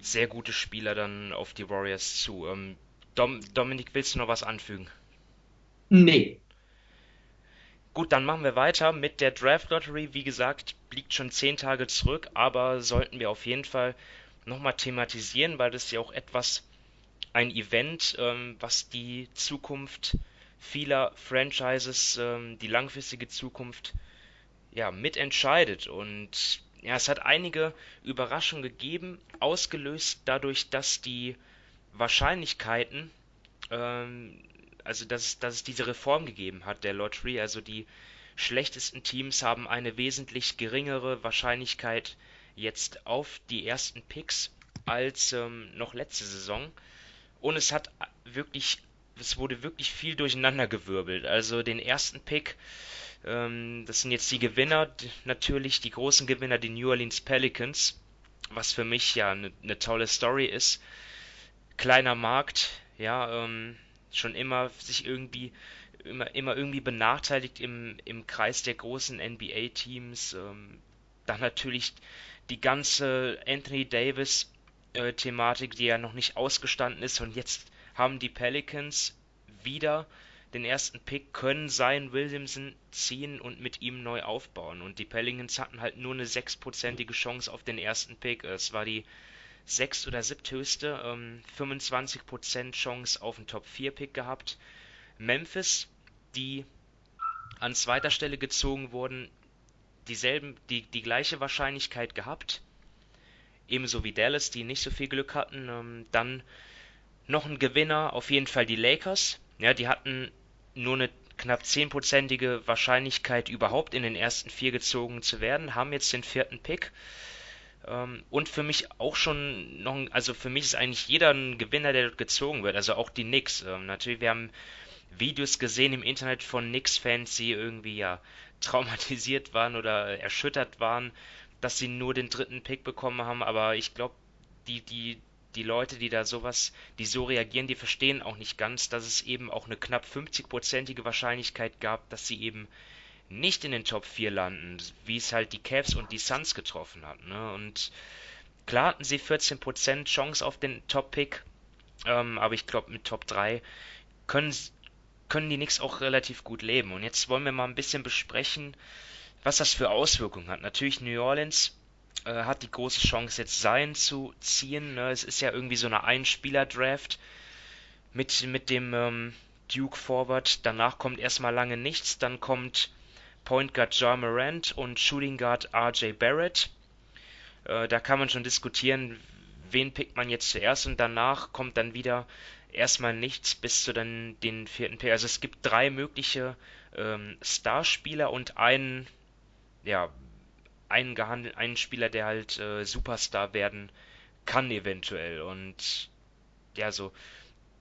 sehr gute Spieler dann auf die Warriors zu. Ähm, Dom Dominik, willst du noch was anfügen? Nee. Gut, dann machen wir weiter mit der Draft Lottery. Wie gesagt, liegt schon zehn Tage zurück, aber sollten wir auf jeden Fall nochmal thematisieren, weil das ja auch etwas ein Event, ähm, was die Zukunft vieler Franchises, ähm, die langfristige Zukunft ja mitentscheidet und ja, es hat einige Überraschungen gegeben, ausgelöst dadurch, dass die Wahrscheinlichkeiten, ähm, also dass, dass es diese Reform gegeben hat, der Lottery, also die schlechtesten Teams haben eine wesentlich geringere Wahrscheinlichkeit jetzt auf die ersten Picks als ähm, noch letzte Saison. Und es hat wirklich, es wurde wirklich viel durcheinandergewirbelt. Also den ersten Pick ähm, das sind jetzt die Gewinner, natürlich die großen Gewinner, die New Orleans Pelicans, was für mich ja eine ne tolle Story ist. Kleiner Markt, ja, ähm, schon immer sich irgendwie immer, immer irgendwie benachteiligt im, im Kreis der großen NBA-Teams. Ähm, dann natürlich die ganze Anthony Davis äh, Thematik, die ja noch nicht ausgestanden ist und jetzt haben die Pelicans wieder den ersten Pick, können Zion Williamson ziehen und mit ihm neu aufbauen. Und die Pelicans hatten halt nur eine sechsprozentige Chance auf den ersten Pick. Es war die sechst- oder siebthöchste, ähm, 25% Chance auf den Top-4-Pick gehabt. Memphis, die an zweiter Stelle gezogen wurden, dieselben, die, die gleiche Wahrscheinlichkeit gehabt. Ebenso wie Dallas, die nicht so viel Glück hatten. Ähm, dann noch ein Gewinner, auf jeden Fall die Lakers. Ja, die hatten nur eine knapp zehnprozentige Wahrscheinlichkeit überhaupt in den ersten vier gezogen zu werden, haben jetzt den vierten Pick. Ähm, und für mich auch schon noch, also für mich ist eigentlich jeder ein Gewinner, der dort gezogen wird, also auch die Knicks. Ähm, natürlich, wir haben Videos gesehen im Internet von Knicks-Fans, die irgendwie ja traumatisiert waren oder erschüttert waren, dass sie nur den dritten Pick bekommen haben, aber ich glaube, die, die die Leute, die da sowas, die so reagieren, die verstehen auch nicht ganz, dass es eben auch eine knapp 50-prozentige Wahrscheinlichkeit gab, dass sie eben nicht in den Top 4 landen, wie es halt die Cavs und die Suns getroffen hat. Ne? Und klar hatten sie 14% Chance auf den Top-Pick, ähm, aber ich glaube mit Top 3 können, können die Knicks auch relativ gut leben. Und jetzt wollen wir mal ein bisschen besprechen, was das für Auswirkungen hat. Natürlich New Orleans äh, hat die große Chance, jetzt sein zu ziehen. Ne? Es ist ja irgendwie so eine Einspieler-Draft mit, mit dem ähm, Duke Forward. Danach kommt erstmal lange nichts. Dann kommt Point Guard John Morant und Shooting Guard RJ Barrett. Äh, da kann man schon diskutieren, wen pickt man jetzt zuerst und danach kommt dann wieder erstmal nichts bis zu dann den vierten Pick. Also es gibt drei mögliche ähm, Starspieler und einen ja, einen, gehandelt, einen Spieler, der halt äh, Superstar werden kann eventuell. Und ja, so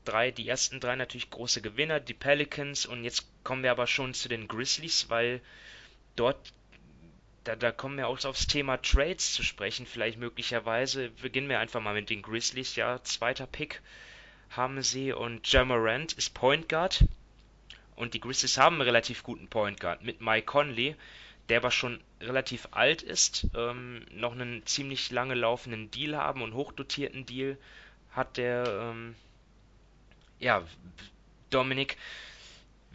drei, die ersten drei natürlich große Gewinner, die Pelicans und jetzt kommen wir aber schon zu den Grizzlies, weil dort da, da kommen wir auch aufs Thema Trades zu sprechen, vielleicht möglicherweise. Beginnen wir einfach mal mit den Grizzlies, ja, zweiter Pick haben sie und Jamarant ist Point Guard und die Grizzlies haben einen relativ guten Point Guard mit Mike Conley, der aber schon relativ alt ist, ähm, noch einen ziemlich lange laufenden Deal haben und hochdotierten Deal hat der, ähm, ja, Dominik,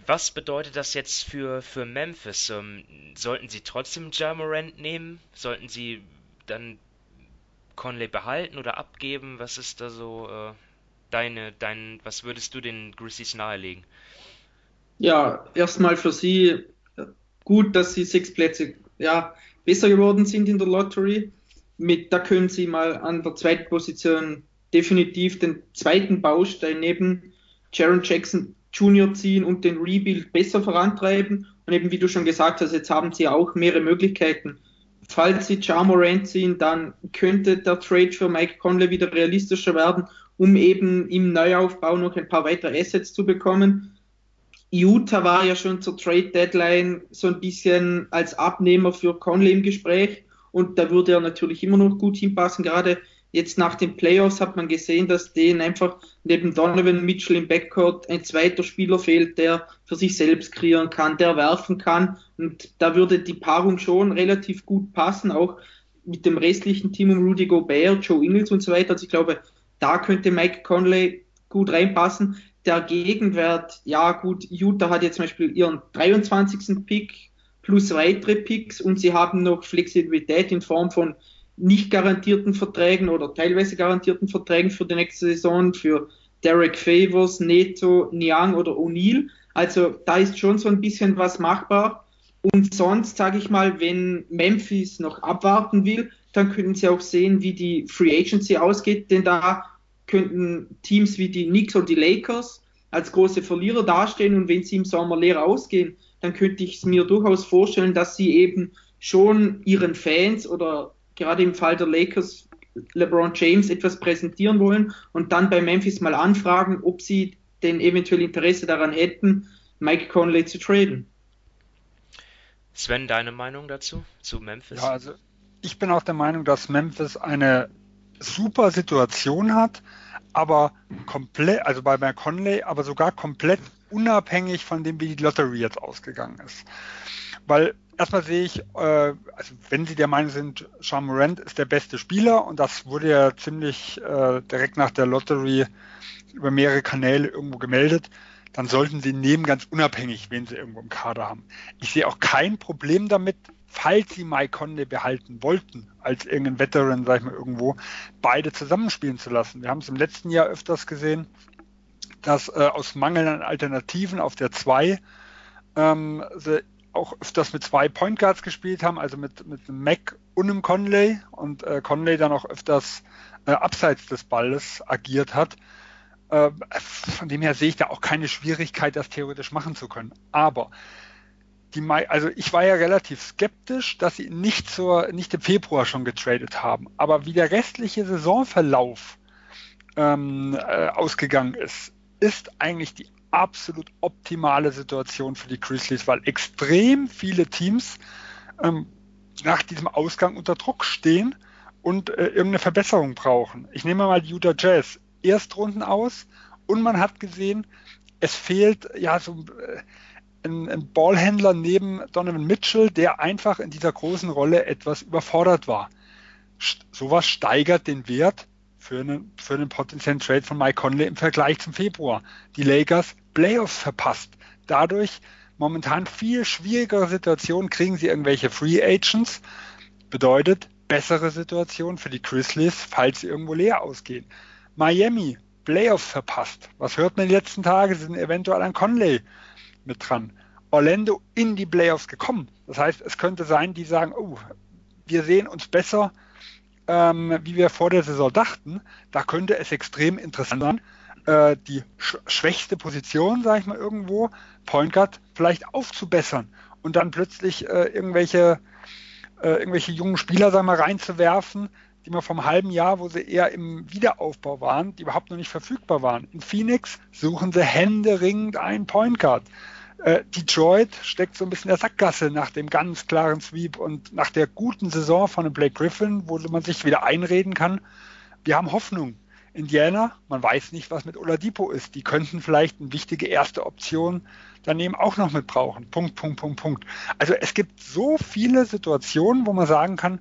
was bedeutet das jetzt für, für Memphis? Ähm, sollten sie trotzdem Jamorant nehmen? Sollten sie dann Conley behalten oder abgeben? Was ist da so äh, deine, dein, was würdest du den Grizzlies nahelegen? Ja, erstmal für sie gut, dass sie sechs Plätze ja, besser geworden sind in der Lottery. Mit, da können sie mal an der zweiten Position definitiv den zweiten Baustein neben Jaron Jackson Junior ziehen und den Rebuild besser vorantreiben. Und eben wie du schon gesagt hast, jetzt haben sie auch mehrere Möglichkeiten. Falls sie Jamorant ziehen, dann könnte der Trade für Mike Conley wieder realistischer werden, um eben im Neuaufbau noch ein paar weitere Assets zu bekommen. Utah war ja schon zur Trade Deadline so ein bisschen als Abnehmer für Conley im Gespräch und da würde er natürlich immer noch gut hinpassen, gerade Jetzt nach den Playoffs hat man gesehen, dass denen einfach neben Donovan Mitchell im Backcourt ein zweiter Spieler fehlt, der für sich selbst kreieren kann, der werfen kann. Und da würde die Paarung schon relativ gut passen, auch mit dem restlichen Team um Rudy Gobert, Joe Ingles und so weiter. Also ich glaube, da könnte Mike Conley gut reinpassen. Der Gegenwert, ja gut, Utah hat jetzt zum Beispiel ihren 23. Pick plus weitere Picks und sie haben noch Flexibilität in Form von nicht garantierten Verträgen oder teilweise garantierten Verträgen für die nächste Saison für Derek Favors, Neto, Niang oder O'Neill. Also da ist schon so ein bisschen was machbar. Und sonst sage ich mal, wenn Memphis noch abwarten will, dann könnten sie auch sehen, wie die Free Agency ausgeht, denn da könnten Teams wie die Knicks oder die Lakers als große Verlierer dastehen und wenn sie im Sommer leer ausgehen, dann könnte ich es mir durchaus vorstellen, dass sie eben schon ihren Fans oder gerade im Fall der Lakers LeBron James etwas präsentieren wollen und dann bei Memphis mal anfragen, ob sie denn eventuell Interesse daran hätten, Mike Conley zu traden. Sven, deine Meinung dazu, zu Memphis? Ja, also ich bin auch der Meinung, dass Memphis eine super Situation hat, aber komplett, also bei Mike Conley, aber sogar komplett unabhängig von dem, wie die Lottery jetzt ausgegangen ist. Weil erstmal sehe ich, äh, also wenn Sie der Meinung sind, Sean Morant ist der beste Spieler und das wurde ja ziemlich äh, direkt nach der Lottery über mehrere Kanäle irgendwo gemeldet, dann sollten Sie nehmen, ganz unabhängig, wen Sie irgendwo im Kader haben. Ich sehe auch kein Problem damit, falls Sie Mike Conley behalten wollten, als irgendein Veteran, sag ich mal, irgendwo, beide zusammenspielen zu lassen. Wir haben es im letzten Jahr öfters gesehen, dass äh, aus Mangel an Alternativen auf der 2 ähm, auch öfters mit zwei Point Guards gespielt haben, also mit, mit einem Mac und einem Conley und äh, Conley dann auch öfters äh, abseits des Balles agiert hat. Äh, von dem her sehe ich da auch keine Schwierigkeit, das theoretisch machen zu können. Aber die also ich war ja relativ skeptisch, dass sie nicht zur, nicht im Februar schon getradet haben. Aber wie der restliche Saisonverlauf ähm, äh, ausgegangen ist, ist eigentlich die absolut optimale Situation für die Grizzlies, weil extrem viele Teams ähm, nach diesem Ausgang unter Druck stehen und äh, irgendeine Verbesserung brauchen. Ich nehme mal die Utah Jazz Erstrunden aus und man hat gesehen, es fehlt ja so äh, ein, ein Ballhändler neben Donovan Mitchell, der einfach in dieser großen Rolle etwas überfordert war. St sowas steigert den Wert für einen, für einen potenziellen Trade von Mike Conley im Vergleich zum Februar. Die Lakers Playoffs verpasst. Dadurch momentan viel schwierigere Situation, kriegen sie irgendwelche Free Agents. Bedeutet bessere Situation für die Grizzlies, falls sie irgendwo leer ausgehen. Miami, Playoffs verpasst. Was hört man die letzten Tage? Sie sind eventuell an Conley mit dran. Orlando in die Playoffs gekommen. Das heißt, es könnte sein, die sagen, oh, wir sehen uns besser ähm, wie wir vor der Saison dachten, da könnte es extrem interessant sein, äh, die sch schwächste Position, sage ich mal irgendwo, Point Guard vielleicht aufzubessern und dann plötzlich äh, irgendwelche, äh, irgendwelche jungen Spieler, sag mal, reinzuwerfen, die wir vom halben Jahr, wo sie eher im Wiederaufbau waren, die überhaupt noch nicht verfügbar waren. In Phoenix suchen sie händeringend einen Point Guard. Äh, Detroit steckt so ein bisschen in der Sackgasse nach dem ganz klaren Sweep und nach der guten Saison von dem Blake Griffin, wo man sich wieder einreden kann. Wir haben Hoffnung. Indiana, man weiß nicht, was mit Oladipo ist. Die könnten vielleicht eine wichtige erste Option daneben auch noch mit brauchen. Punkt, Punkt, Punkt, Punkt. Also es gibt so viele Situationen, wo man sagen kann,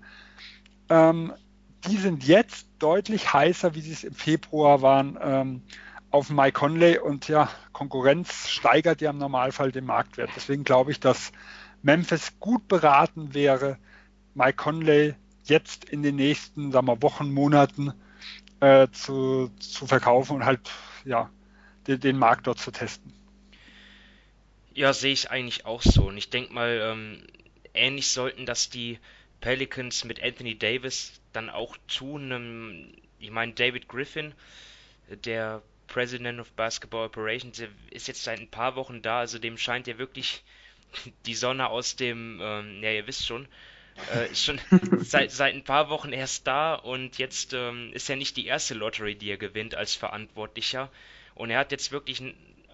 ähm, die sind jetzt deutlich heißer, wie sie es im Februar waren. Ähm, auf Mike Conley und ja, Konkurrenz steigert ja im Normalfall den Marktwert. Deswegen glaube ich, dass Memphis gut beraten wäre, Mike Conley jetzt in den nächsten sagen wir, Wochen, Monaten äh, zu, zu verkaufen und halt ja, den, den, Markt dort zu testen. Ja, sehe ich eigentlich auch so. Und ich denke mal, ähm, ähnlich sollten das die Pelicans mit Anthony Davis dann auch tun. Ich meine, David Griffin, der President of Basketball Operations, ist jetzt seit ein paar Wochen da, also dem scheint ja wirklich (laughs) die Sonne aus dem, ähm, ja, ihr wisst schon, äh, ist schon (laughs) seit, seit ein paar Wochen erst da und jetzt ähm, ist ja nicht die erste Lottery, die er gewinnt als Verantwortlicher. Und er hat jetzt wirklich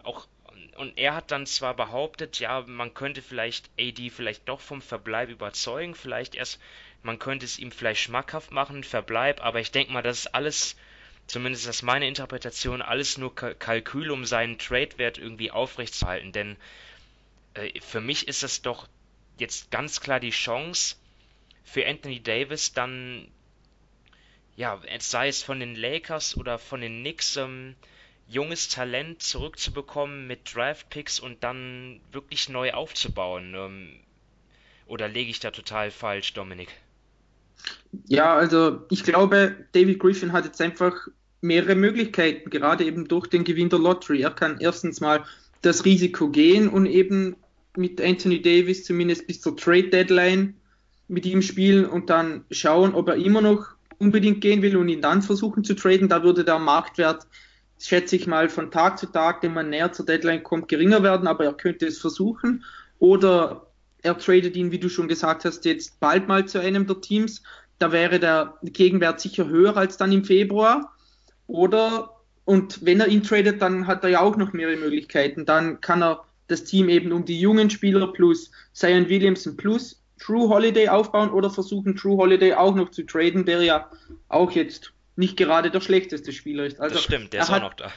auch, und er hat dann zwar behauptet, ja, man könnte vielleicht AD vielleicht doch vom Verbleib überzeugen, vielleicht erst, man könnte es ihm vielleicht schmackhaft machen, Verbleib, aber ich denke mal, das ist alles zumindest ist das meine Interpretation, alles nur Kalkül, um seinen Trade-Wert irgendwie aufrechtzuerhalten. Denn äh, für mich ist es doch jetzt ganz klar die Chance für Anthony Davis dann, ja, sei es von den Lakers oder von den Knicks, ähm, junges Talent zurückzubekommen mit Draft-Picks und dann wirklich neu aufzubauen. Ähm, oder lege ich da total falsch, Dominik? Ja, also ich glaube, David Griffin hat jetzt einfach mehrere Möglichkeiten, gerade eben durch den Gewinn der Lottery. Er kann erstens mal das Risiko gehen und eben mit Anthony Davis zumindest bis zur Trade Deadline mit ihm spielen und dann schauen, ob er immer noch unbedingt gehen will und ihn dann versuchen zu traden. Da würde der Marktwert, schätze ich mal, von Tag zu Tag, wenn man näher zur Deadline kommt, geringer werden, aber er könnte es versuchen. Oder er tradet ihn, wie du schon gesagt hast, jetzt bald mal zu einem der Teams. Da wäre der Gegenwert sicher höher als dann im Februar. Oder, und wenn er ihn tradet, dann hat er ja auch noch mehrere Möglichkeiten. Dann kann er das Team eben um die jungen Spieler plus Zion Williamson plus True Holiday aufbauen oder versuchen True Holiday auch noch zu traden, der ja auch jetzt nicht gerade der schlechteste Spieler ist. Also das stimmt, der ist hat, auch noch da.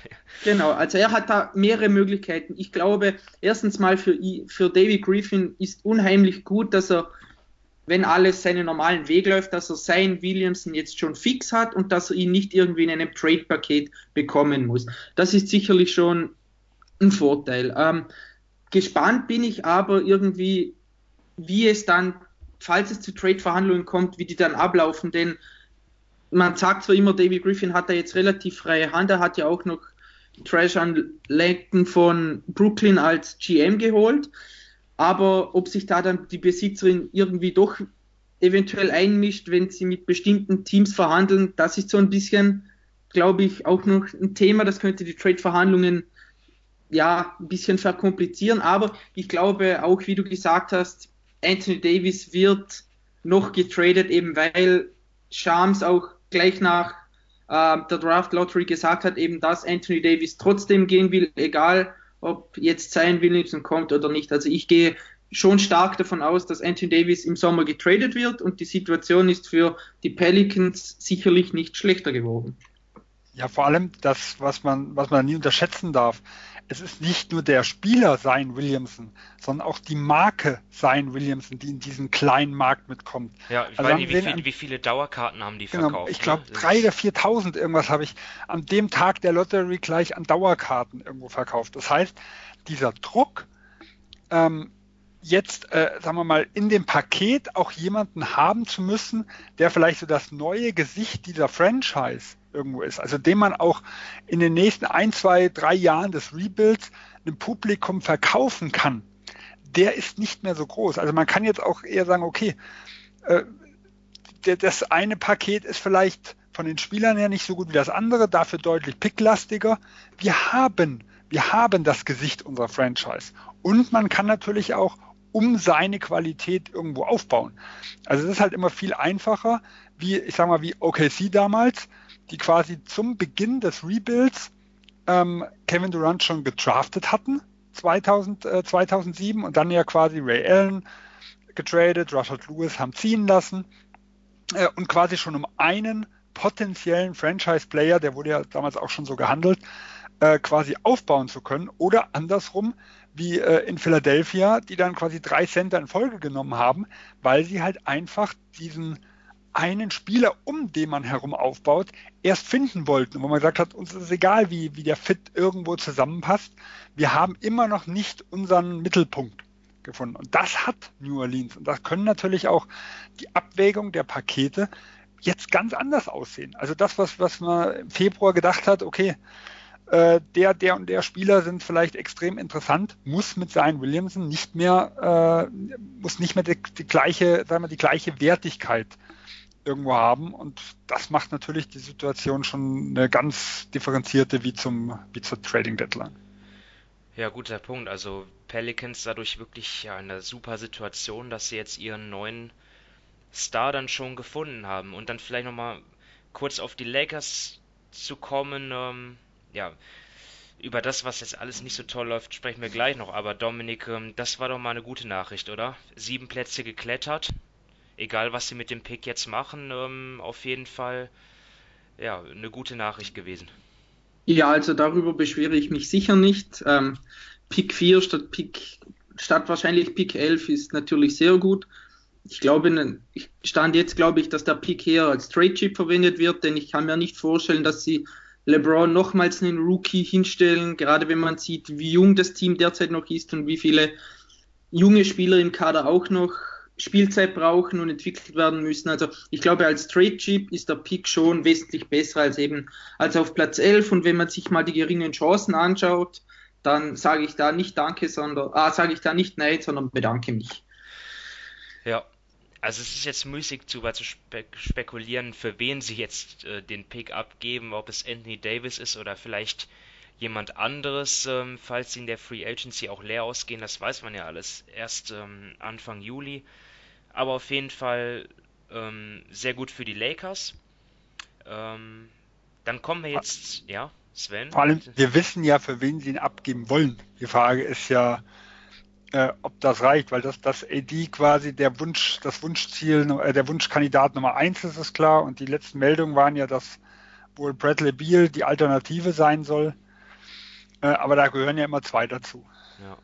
Genau, also er hat da mehrere Möglichkeiten. Ich glaube, erstens mal für, für David Griffin ist unheimlich gut, dass er wenn alles seinen normalen Weg läuft, dass er sein Williamson jetzt schon fix hat und dass er ihn nicht irgendwie in einem Trade-Paket bekommen muss. Das ist sicherlich schon ein Vorteil. Ähm, gespannt bin ich aber irgendwie, wie es dann, falls es zu Trade-Verhandlungen kommt, wie die dann ablaufen, denn man sagt zwar immer, David Griffin hat da jetzt relativ freie Hand, er hat ja auch noch Trash an Langton von Brooklyn als GM geholt. Aber ob sich da dann die Besitzerin irgendwie doch eventuell einmischt, wenn sie mit bestimmten Teams verhandeln, das ist so ein bisschen, glaube ich, auch noch ein Thema. Das könnte die Trade-Verhandlungen ja ein bisschen verkomplizieren. Aber ich glaube auch, wie du gesagt hast, Anthony Davis wird noch getradet, eben weil Shams auch gleich nach äh, der Draft Lottery gesagt hat, eben dass Anthony Davis trotzdem gehen will, egal ob jetzt Zion Williamson kommt oder nicht. Also ich gehe schon stark davon aus, dass Anthony Davis im Sommer getradet wird und die Situation ist für die Pelicans sicherlich nicht schlechter geworden. Ja, vor allem das, was man, was man nie unterschätzen darf. Es ist nicht nur der Spieler sein Williamson, sondern auch die Marke sein Williamson, die in diesen kleinen Markt mitkommt. Ja, ich also weiß nicht, wie, viel, wie, viele Dauerkarten haben die genau, verkauft? Ich glaube, ne? drei oder 4.000 irgendwas habe ich an dem Tag der Lottery gleich an Dauerkarten irgendwo verkauft. Das heißt, dieser Druck, ähm, jetzt, äh, sagen wir mal, in dem Paket auch jemanden haben zu müssen, der vielleicht so das neue Gesicht dieser Franchise irgendwo ist. Also dem man auch in den nächsten ein, zwei, drei Jahren des Rebuilds einem Publikum verkaufen kann, der ist nicht mehr so groß. Also man kann jetzt auch eher sagen, okay, äh, der, das eine Paket ist vielleicht von den Spielern her nicht so gut wie das andere, dafür deutlich picklastiger. Wir haben, wir haben das Gesicht unserer Franchise. Und man kann natürlich auch um seine Qualität irgendwo aufbauen. Also es ist halt immer viel einfacher, wie, ich sag mal, wie OKC damals, die quasi zum Beginn des Rebuilds ähm, Kevin Durant schon gedraftet hatten, 2000, äh, 2007, und dann ja quasi Ray Allen getradet, Russell Lewis haben ziehen lassen äh, und quasi schon um einen potenziellen Franchise-Player, der wurde ja damals auch schon so gehandelt, äh, quasi aufbauen zu können oder andersrum wie äh, in Philadelphia, die dann quasi drei Center in Folge genommen haben, weil sie halt einfach diesen einen Spieler, um den man herum aufbaut, erst finden wollten. wo man gesagt hat, uns ist egal, wie, wie der Fit irgendwo zusammenpasst. Wir haben immer noch nicht unseren Mittelpunkt gefunden. Und das hat New Orleans. Und das können natürlich auch die Abwägung der Pakete jetzt ganz anders aussehen. Also das, was, was man im Februar gedacht hat, okay, äh, der, der und der Spieler sind vielleicht extrem interessant, muss mit Zion Williamson nicht mehr, äh, muss nicht mehr die, die gleiche, sagen wir, die gleiche Wertigkeit irgendwo haben. Und das macht natürlich die Situation schon eine ganz differenzierte wie zum, wie zur Trading Deadline. Ja, guter Punkt. Also Pelicans dadurch wirklich ja, in einer super Situation, dass sie jetzt ihren neuen Star dann schon gefunden haben. Und dann vielleicht nochmal kurz auf die Lakers zu kommen. Ähm, ja, über das, was jetzt alles nicht so toll läuft, sprechen wir gleich noch. Aber Dominik, ähm, das war doch mal eine gute Nachricht, oder? Sieben Plätze geklettert. Egal, was sie mit dem Pick jetzt machen, ähm, auf jeden Fall ja, eine gute Nachricht gewesen. Ja, also darüber beschwere ich mich sicher nicht. Ähm, Pick 4 statt Pick, statt wahrscheinlich Pick 11 ist natürlich sehr gut. Ich glaube, ich stand jetzt, glaube ich, dass der Pick hier als Trade Chip verwendet wird, denn ich kann mir nicht vorstellen, dass sie LeBron nochmals einen Rookie hinstellen, gerade wenn man sieht, wie jung das Team derzeit noch ist und wie viele junge Spieler im Kader auch noch Spielzeit brauchen und entwickelt werden müssen. Also ich glaube, als Trade Chip ist der Pick schon wesentlich besser als eben als auf Platz 11. Und wenn man sich mal die geringen Chancen anschaut, dann sage ich da nicht Danke, sondern ah, sage ich da nicht Nein, sondern bedanke mich. Ja, also es ist jetzt müßig zu, zu spekulieren, für wen sie jetzt äh, den Pick abgeben, ob es Anthony Davis ist oder vielleicht jemand anderes, ähm, falls sie in der Free Agency auch leer ausgehen, das weiß man ja alles erst ähm, Anfang Juli. Aber auf jeden Fall ähm, sehr gut für die Lakers. Ähm, dann kommen wir jetzt, ja, Sven. Vor allem, wir wissen ja, für wen sie ihn abgeben wollen. Die Frage ist ja, äh, ob das reicht, weil das, das AD quasi der Wunsch, das Wunschziel, äh, der Wunschkandidat Nummer eins ist, ist klar. Und die letzten Meldungen waren ja, dass wohl Bradley Beal die Alternative sein soll. Äh, aber da gehören ja immer zwei dazu. Ja.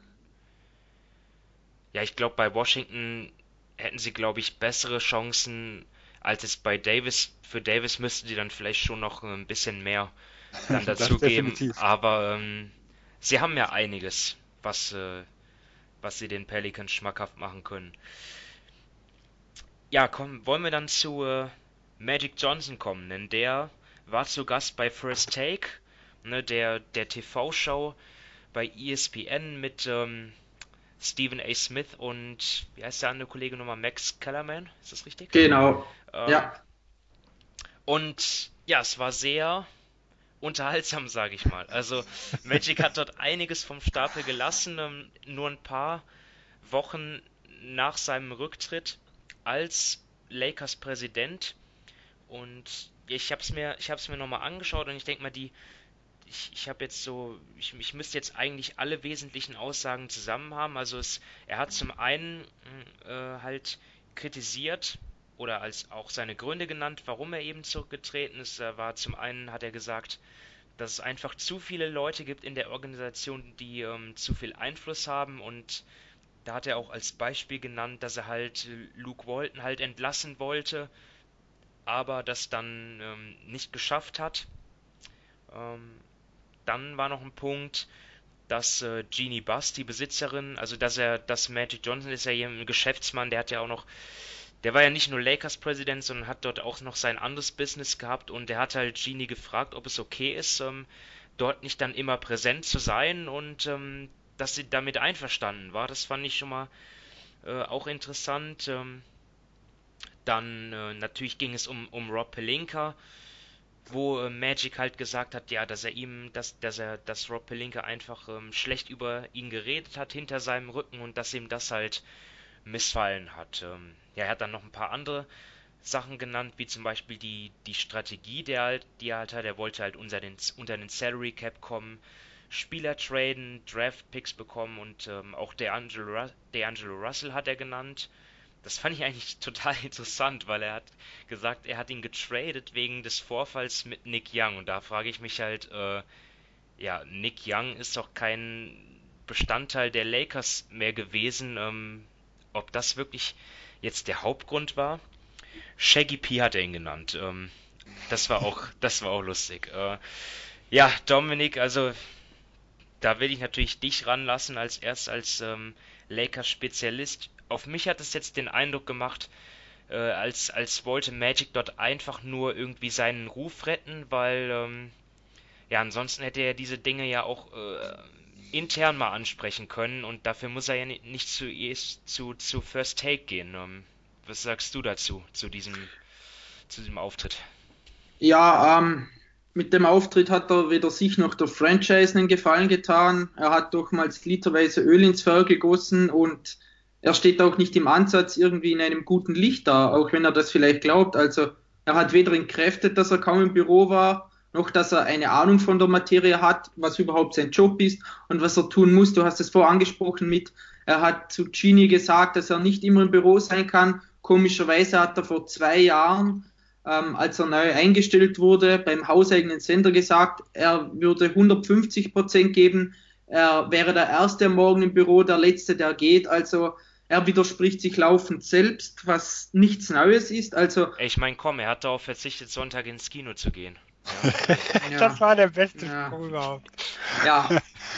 Ja, ich glaube, bei Washington hätten sie, glaube ich, bessere Chancen als es bei Davis. Für Davis müssten sie dann vielleicht schon noch ein bisschen mehr dann (laughs) dazu geben. Aber ähm, sie haben ja einiges, was, äh, was sie den Pelicans schmackhaft machen können. Ja, komm, wollen wir dann zu äh, Magic Johnson kommen, denn der war zu Gast bei First Take, ne, der, der TV-Show bei ESPN mit ähm, Stephen A. Smith und wie heißt der andere Kollege nochmal? Max Kellerman, ist das richtig? Genau. Ähm, ja. Und ja, es war sehr unterhaltsam, sage ich mal. Also Magic hat dort einiges vom Stapel gelassen, ähm, nur ein paar Wochen nach seinem Rücktritt als Lakers Präsident. Und ich habe es mir, ich habe es mir nochmal angeschaut und ich denke mal, die, ich, ich habe jetzt so, ich, ich müsste jetzt eigentlich alle wesentlichen Aussagen zusammen haben. Also es, er hat zum einen äh, halt kritisiert, oder als auch seine Gründe genannt, warum er eben zurückgetreten ist. Er war zum einen hat er gesagt, dass es einfach zu viele Leute gibt in der Organisation, die ähm, zu viel Einfluss haben und da hat er auch als Beispiel genannt, dass er halt Luke Walton halt entlassen wollte, aber das dann ähm, nicht geschafft hat. Ähm, dann war noch ein Punkt, dass äh, Jeannie Buss, die Besitzerin, also dass er, dass Magic Johnson ist ja hier ein Geschäftsmann, der hat ja auch noch der war ja nicht nur Lakers-Präsident, sondern hat dort auch noch sein anderes Business gehabt und der hat halt Genie gefragt, ob es okay ist, ähm, dort nicht dann immer präsent zu sein und ähm, dass sie damit einverstanden war. Das fand ich schon mal äh, auch interessant. Ähm, dann äh, natürlich ging es um, um Rob Pelinka. Wo äh, Magic halt gesagt hat, ja, dass er ihm, dass, dass er, dass Rob Pelinka einfach ähm, schlecht über ihn geredet hat hinter seinem Rücken und dass ihm das halt missfallen hat. Ähm, ja, er hat dann noch ein paar andere Sachen genannt, wie zum Beispiel die, die Strategie, der halt, die er halt hat. Er wollte halt unter den, unter den Salary Cap kommen, Spieler traden, Draft Picks bekommen und ähm, auch DeAngelo, DeAngelo Russell hat er genannt. Das fand ich eigentlich (laughs) total interessant, weil er hat gesagt, er hat ihn getradet wegen des Vorfalls mit Nick Young. Und da frage ich mich halt, äh, ja, Nick Young ist doch kein Bestandteil der Lakers mehr gewesen. Ähm, ob das wirklich jetzt der Hauptgrund war? Shaggy P hat er ihn genannt. Ähm, das war auch, (laughs) das war auch lustig. Äh, ja, Dominik, also da will ich natürlich dich ranlassen als erst als ähm, Lakers-Spezialist. Auf mich hat es jetzt den Eindruck gemacht, äh, als, als wollte Magic dort einfach nur irgendwie seinen Ruf retten, weil ähm, ja, ansonsten hätte er diese Dinge ja auch äh, intern mal ansprechen können und dafür muss er ja nicht zu, zu, zu First Take gehen. Ähm, was sagst du dazu, zu diesem, zu diesem Auftritt? Ja, ähm, mit dem Auftritt hat er weder sich noch der Franchise einen Gefallen getan. Er hat doch mal literweise Öl ins Feuer gegossen und er steht auch nicht im Ansatz irgendwie in einem guten Licht da, auch wenn er das vielleicht glaubt. Also er hat weder entkräftet, dass er kaum im Büro war, noch dass er eine Ahnung von der Materie hat, was überhaupt sein Job ist und was er tun muss. Du hast es vorher angesprochen mit, er hat zu Genie gesagt, dass er nicht immer im Büro sein kann Komischerweise hat er vor zwei Jahren, ähm, als er neu eingestellt wurde, beim hauseigenen Sender gesagt, er würde 150 Prozent geben. Er wäre der Erste am Morgen im Büro, der Letzte, der geht. Also er widerspricht sich laufend selbst, was nichts Neues ist. Also ich meine, komm, er hat darauf verzichtet, Sonntag ins Kino zu gehen. Ja. das war der beste ja. Spruch überhaupt. Ja,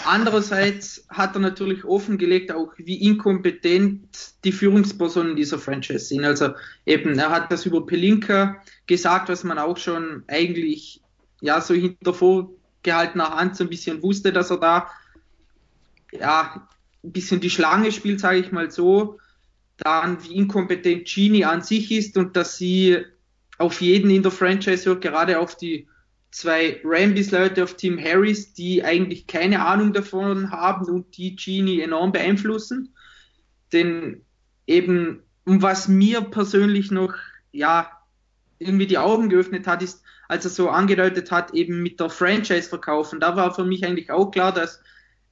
andererseits hat er natürlich offengelegt, auch wie inkompetent die Führungspersonen dieser Franchise sind. Also eben, er hat das über Pelinka gesagt, was man auch schon eigentlich ja so hinter vorgehaltener Hand so ein bisschen wusste, dass er da ja ein bisschen die Schlange spielt, sage ich mal so. Dann wie inkompetent Genie an sich ist und dass sie auf jeden in der Franchise hört, gerade auf die zwei Rambis-Leute auf Team Harris, die eigentlich keine Ahnung davon haben und die Genie enorm beeinflussen. Denn eben, um was mir persönlich noch, ja, irgendwie die Augen geöffnet hat, ist, als er so angedeutet hat, eben mit der Franchise verkaufen. Da war für mich eigentlich auch klar, dass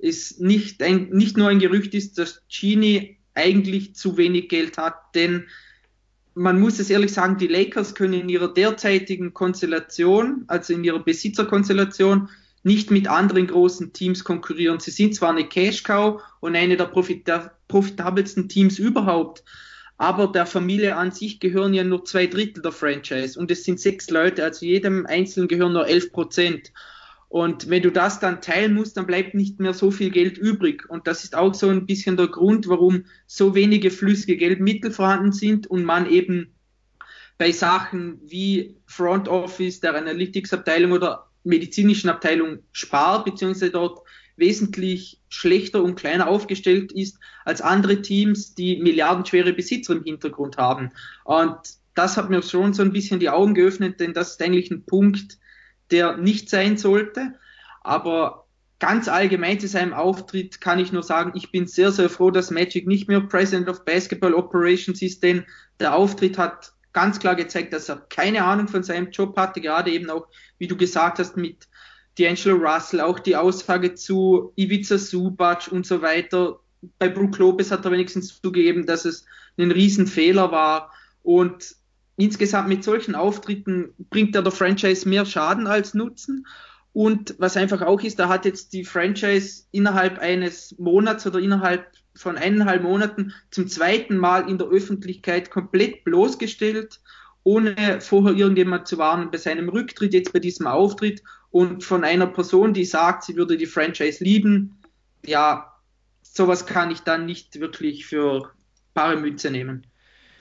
es nicht, ein, nicht nur ein Gerücht ist, dass Genie eigentlich zu wenig Geld hat, denn man muss es ehrlich sagen, die Lakers können in ihrer derzeitigen Konstellation, also in ihrer Besitzerkonstellation, nicht mit anderen großen Teams konkurrieren. Sie sind zwar eine Cash Cow und eine der profitabelsten Teams überhaupt, aber der Familie an sich gehören ja nur zwei Drittel der Franchise und es sind sechs Leute, also jedem Einzelnen gehören nur elf Prozent. Und wenn du das dann teilen musst, dann bleibt nicht mehr so viel Geld übrig. Und das ist auch so ein bisschen der Grund, warum so wenige flüssige Geldmittel vorhanden sind und man eben bei Sachen wie Front Office, der Analytics-Abteilung oder medizinischen Abteilung spart, beziehungsweise dort wesentlich schlechter und kleiner aufgestellt ist als andere Teams, die milliardenschwere Besitzer im Hintergrund haben. Und das hat mir schon so ein bisschen die Augen geöffnet, denn das ist eigentlich ein Punkt, der nicht sein sollte. Aber ganz allgemein zu seinem Auftritt kann ich nur sagen, ich bin sehr, sehr froh, dass Magic nicht mehr President of Basketball Operations ist, denn der Auftritt hat ganz klar gezeigt, dass er keine Ahnung von seinem Job hatte, gerade eben auch, wie du gesagt hast, mit D'Angelo Russell, auch die Aussage zu Ivica Subac und so weiter. Bei Brook Lopez hat er wenigstens zugegeben, dass es ein Riesenfehler war. Und insgesamt mit solchen Auftritten bringt er der Franchise mehr Schaden als Nutzen. Und was einfach auch ist, da hat jetzt die Franchise innerhalb eines Monats oder innerhalb von eineinhalb Monaten zum zweiten Mal in der Öffentlichkeit komplett bloßgestellt, ohne vorher irgendjemand zu warnen bei seinem Rücktritt, jetzt bei diesem Auftritt und von einer Person, die sagt, sie würde die Franchise lieben. Ja, sowas kann ich dann nicht wirklich für bare Mütze nehmen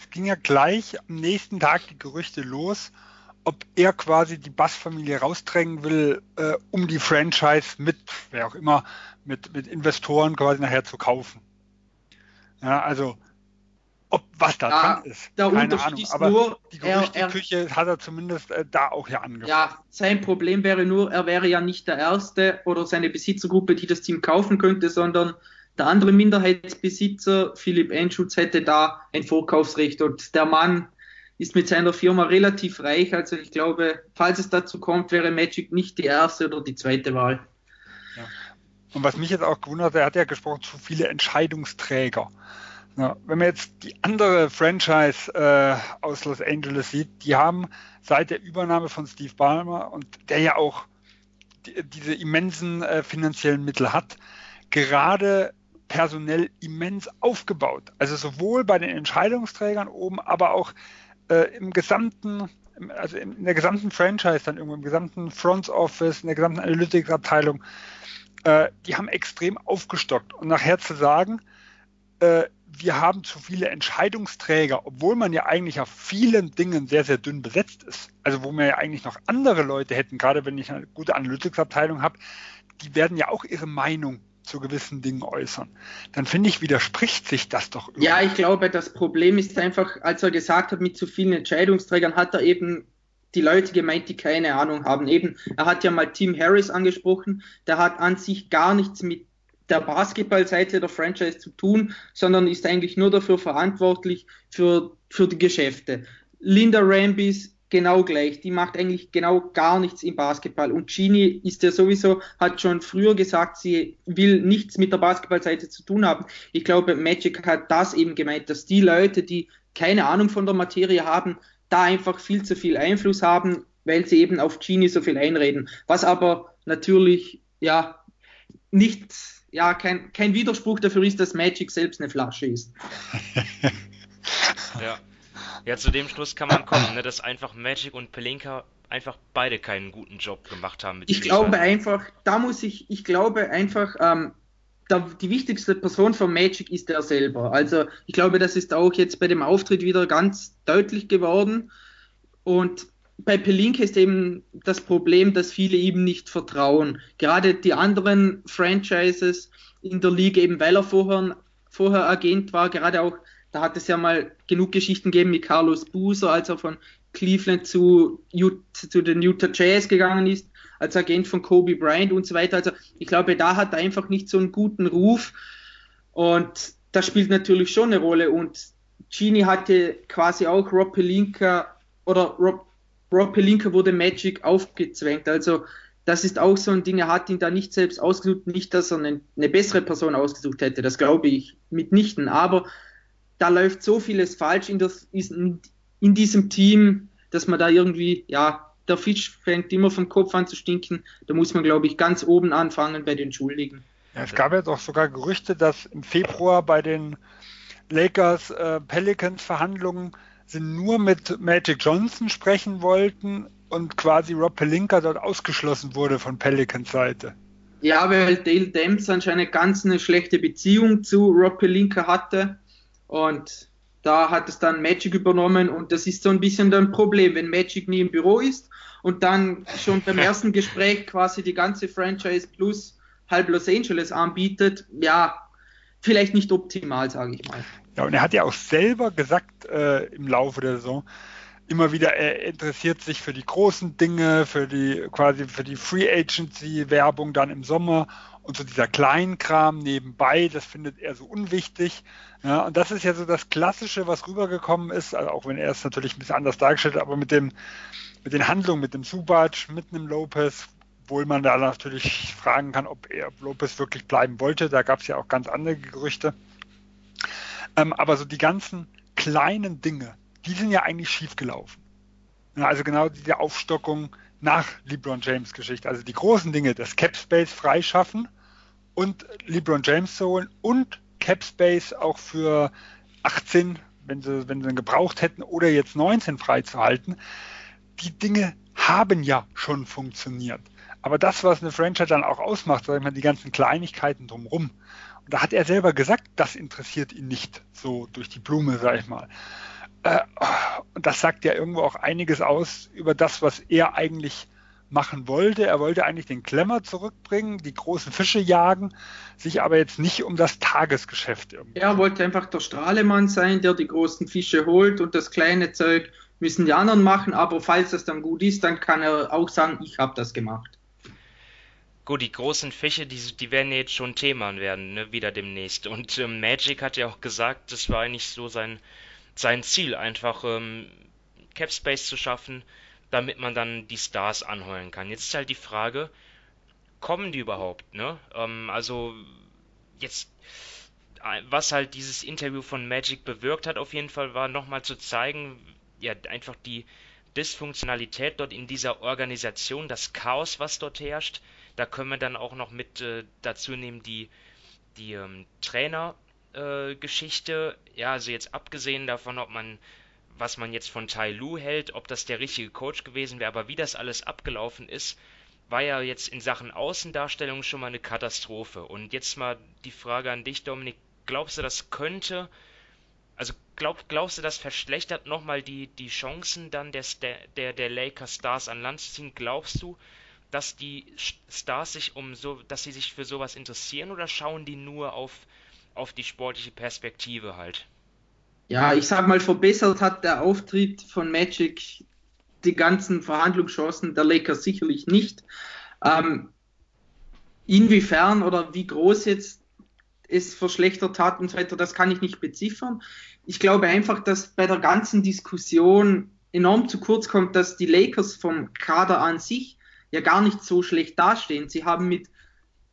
ging ja gleich am nächsten Tag die Gerüchte los, ob er quasi die Bass-Familie rausdrängen will, äh, um die Franchise mit, wer auch immer, mit, mit Investoren quasi nachher zu kaufen. Ja, also Ob was da Ja, dran ist, der keine Ahnung. Aber nur, die er- Gerüchteküche hat er zumindest äh, da auch ja angefangen. Ja, sein Problem wäre nur, er wäre ja nicht der Erste oder seine Besitzergruppe, die das Team kaufen könnte, sondern der andere Minderheitsbesitzer, Philipp Enschutz, hätte da ein Vorkaufsrecht und der Mann ist mit seiner Firma relativ reich. Also ich glaube, falls es dazu kommt, wäre Magic nicht die erste oder die zweite Wahl. Und was mich jetzt auch gewundert hat, er hat ja gesprochen, zu viele Entscheidungsträger. Ja, wenn man jetzt die andere Franchise äh, aus Los Angeles sieht, die haben seit der Übernahme von Steve Ballmer und der ja auch die, diese immensen äh, finanziellen Mittel hat, gerade personell immens aufgebaut. Also sowohl bei den Entscheidungsträgern oben, aber auch äh, im gesamten, also in, in der gesamten Franchise, dann irgendwo im gesamten Front Office, in der gesamten Analytics-Abteilung, äh, die haben extrem aufgestockt. Und nachher zu sagen, äh, wir haben zu viele Entscheidungsträger, obwohl man ja eigentlich auf vielen Dingen sehr, sehr dünn besetzt ist. Also wo wir ja eigentlich noch andere Leute hätten, gerade wenn ich eine gute Analytics-Abteilung habe, die werden ja auch ihre Meinung zu gewissen Dingen äußern. Dann finde ich, widerspricht sich das doch irgendwie. Ja, ich glaube, das Problem ist einfach, als er gesagt hat, mit zu vielen Entscheidungsträgern hat er eben die Leute gemeint, die keine Ahnung haben. Eben, er hat ja mal Tim Harris angesprochen, der hat an sich gar nichts mit der Basketballseite der Franchise zu tun, sondern ist eigentlich nur dafür verantwortlich für, für die Geschäfte. Linda Rambis genau gleich, die macht eigentlich genau gar nichts im Basketball. Und Genie ist ja sowieso, hat schon früher gesagt, sie will nichts mit der Basketballseite zu tun haben. Ich glaube, Magic hat das eben gemeint, dass die Leute, die keine Ahnung von der Materie haben, da einfach viel zu viel Einfluss haben, weil sie eben auf Genie so viel einreden. Was aber natürlich, ja, nicht, ja, kein, kein Widerspruch dafür ist, dass Magic selbst eine Flasche ist. (laughs) Ja. Ja, zu dem Schluss kann man kommen, ne, dass einfach Magic und Pelinka einfach beide keinen guten Job gemacht haben. Ich glaube einfach, da muss ich, ich glaube einfach, ähm, da, die wichtigste Person von Magic ist er selber. Also ich glaube, das ist auch jetzt bei dem Auftritt wieder ganz deutlich geworden. Und bei Pelinka ist eben das Problem, dass viele ihm nicht vertrauen. Gerade die anderen Franchises in der Liga, eben weil er vorher, vorher Agent war, gerade auch, da hat es ja mal genug Geschichten gegeben mit Carlos Buser, als er von Cleveland zu, zu den Utah Jazz gegangen ist, als Agent von Kobe Bryant und so weiter. Also ich glaube, da hat er einfach nicht so einen guten Ruf. Und das spielt natürlich schon eine Rolle. Und Genie hatte quasi auch Rob Pelinka oder Rob, Rob Pelinka wurde Magic aufgezwängt. Also das ist auch so ein Ding, er hat ihn da nicht selbst ausgesucht, nicht, dass er eine, eine bessere Person ausgesucht hätte, das glaube ich mitnichten, aber da läuft so vieles falsch in, das, in, in diesem Team, dass man da irgendwie, ja, der Fisch fängt immer vom Kopf an zu stinken. Da muss man, glaube ich, ganz oben anfangen bei den Schuldigen. Ja, es gab jetzt auch sogar Gerüchte, dass im Februar bei den Lakers äh, Pelicans Verhandlungen sie nur mit Magic Johnson sprechen wollten und quasi Rob Pelinka dort ausgeschlossen wurde von Pelicans Seite. Ja, weil Dale Demps anscheinend ganz eine schlechte Beziehung zu Rob Pelinka hatte und da hat es dann Magic übernommen und das ist so ein bisschen ein Problem, wenn Magic nie im Büro ist und dann schon beim (laughs) ersten Gespräch quasi die ganze Franchise plus halb Los Angeles anbietet, ja, vielleicht nicht optimal, sage ich mal. Ja, und er hat ja auch selber gesagt äh, im Laufe der Saison, immer wieder, er interessiert sich für die großen Dinge, für die quasi für die Free Agency Werbung dann im Sommer und so dieser Kleinkram nebenbei, das findet er so unwichtig. Ja, und das ist ja so das Klassische, was rübergekommen ist, also auch wenn er es natürlich ein bisschen anders dargestellt hat, aber mit dem mit den Handlungen, mit dem Subac, mit einem Lopez, obwohl man da natürlich fragen kann, ob er Lopez wirklich bleiben wollte. Da gab es ja auch ganz andere Gerüchte. Ähm, aber so die ganzen kleinen Dinge, die sind ja eigentlich schiefgelaufen. Ja, also genau diese Aufstockung nach LeBron James Geschichte. Also die großen Dinge, das Cap Space freischaffen und LeBron James zu holen und Cap Space auch für 18, wenn sie, wenn sie ihn gebraucht hätten, oder jetzt 19 freizuhalten. Die Dinge haben ja schon funktioniert. Aber das, was eine Franchise dann auch ausmacht, sag ich mal, die ganzen Kleinigkeiten drumherum. Und da hat er selber gesagt, das interessiert ihn nicht so durch die Blume, sag ich mal. Äh, und das sagt ja irgendwo auch einiges aus über das, was er eigentlich machen wollte. Er wollte eigentlich den Klemmer zurückbringen, die großen Fische jagen, sich aber jetzt nicht um das Tagesgeschäft irgendwie. Er wollte einfach der Strahlemann sein, der die großen Fische holt und das kleine Zeug müssen die anderen machen, aber falls das dann gut ist, dann kann er auch sagen, ich habe das gemacht. Gut, die großen Fische, die, die werden jetzt schon Thema werden, ne, wieder demnächst. Und ähm, Magic hat ja auch gesagt, das war eigentlich so sein, sein Ziel, einfach ähm, Capspace zu schaffen, damit man dann die Stars anheuern kann. Jetzt ist halt die Frage, kommen die überhaupt, ne? Ähm, also jetzt, äh, was halt dieses Interview von Magic bewirkt hat, auf jeden Fall war nochmal zu zeigen, ja, einfach die Dysfunktionalität dort in dieser Organisation, das Chaos, was dort herrscht. Da können wir dann auch noch mit äh, dazu nehmen die, die ähm, Trainer-Geschichte. Äh, ja, also jetzt abgesehen davon, ob man was man jetzt von Tai Lu hält, ob das der richtige Coach gewesen wäre, aber wie das alles abgelaufen ist, war ja jetzt in Sachen Außendarstellung schon mal eine Katastrophe. Und jetzt mal die Frage an dich, Dominik, glaubst du, das könnte, also glaub, glaubst du, das verschlechtert nochmal die, die Chancen dann der, der, der Lakers Stars an Land zu ziehen? Glaubst du, dass die Stars sich um so, dass sie sich für sowas interessieren oder schauen die nur auf, auf die sportliche Perspektive halt? ja, ich sag mal, verbessert hat der Auftritt von Magic die ganzen Verhandlungschancen der Lakers sicherlich nicht. Ähm, inwiefern oder wie groß jetzt es verschlechtert hat und so weiter, das kann ich nicht beziffern. Ich glaube einfach, dass bei der ganzen Diskussion enorm zu kurz kommt, dass die Lakers vom Kader an sich ja gar nicht so schlecht dastehen. Sie haben mit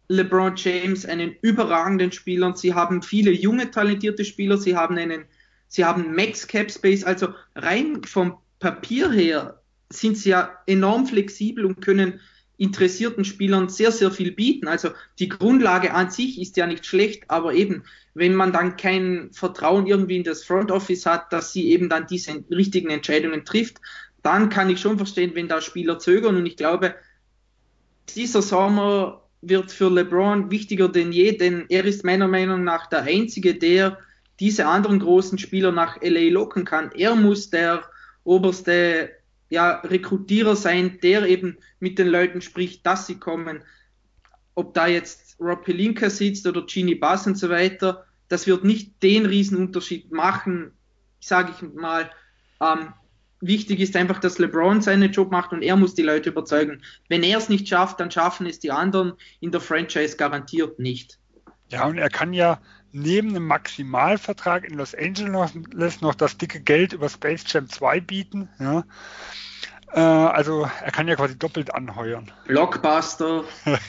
LeBron James einen überragenden Spieler, sie haben viele junge, talentierte Spieler, sie haben einen sie haben Max Cap Space, also rein vom Papier her sind sie ja enorm flexibel und können interessierten Spielern sehr, sehr viel bieten. Also die Grundlage an sich ist ja nicht schlecht, aber eben, wenn man dann kein Vertrauen irgendwie in das Front Office hat, dass sie eben dann diese richtigen Entscheidungen trifft, dann kann ich schon verstehen, wenn da Spieler zögern. Und ich glaube, dieser Sommer wird für LeBron wichtiger denn je, denn er ist meiner Meinung nach der Einzige, der diese anderen großen Spieler nach LA locken kann. Er muss der oberste ja, Rekrutierer sein, der eben mit den Leuten spricht, dass sie kommen. Ob da jetzt Rob Pelinka sitzt oder Genie Bass und so weiter, das wird nicht den Riesenunterschied machen, sage ich mal. Ähm, wichtig ist einfach, dass LeBron seinen Job macht und er muss die Leute überzeugen. Wenn er es nicht schafft, dann schaffen es die anderen in der Franchise garantiert nicht. Ja, und er kann ja neben einem Maximalvertrag in Los Angeles noch das dicke Geld über Space Jam 2 bieten. Ja. Äh, also er kann ja quasi doppelt anheuern. Blockbuster. (laughs)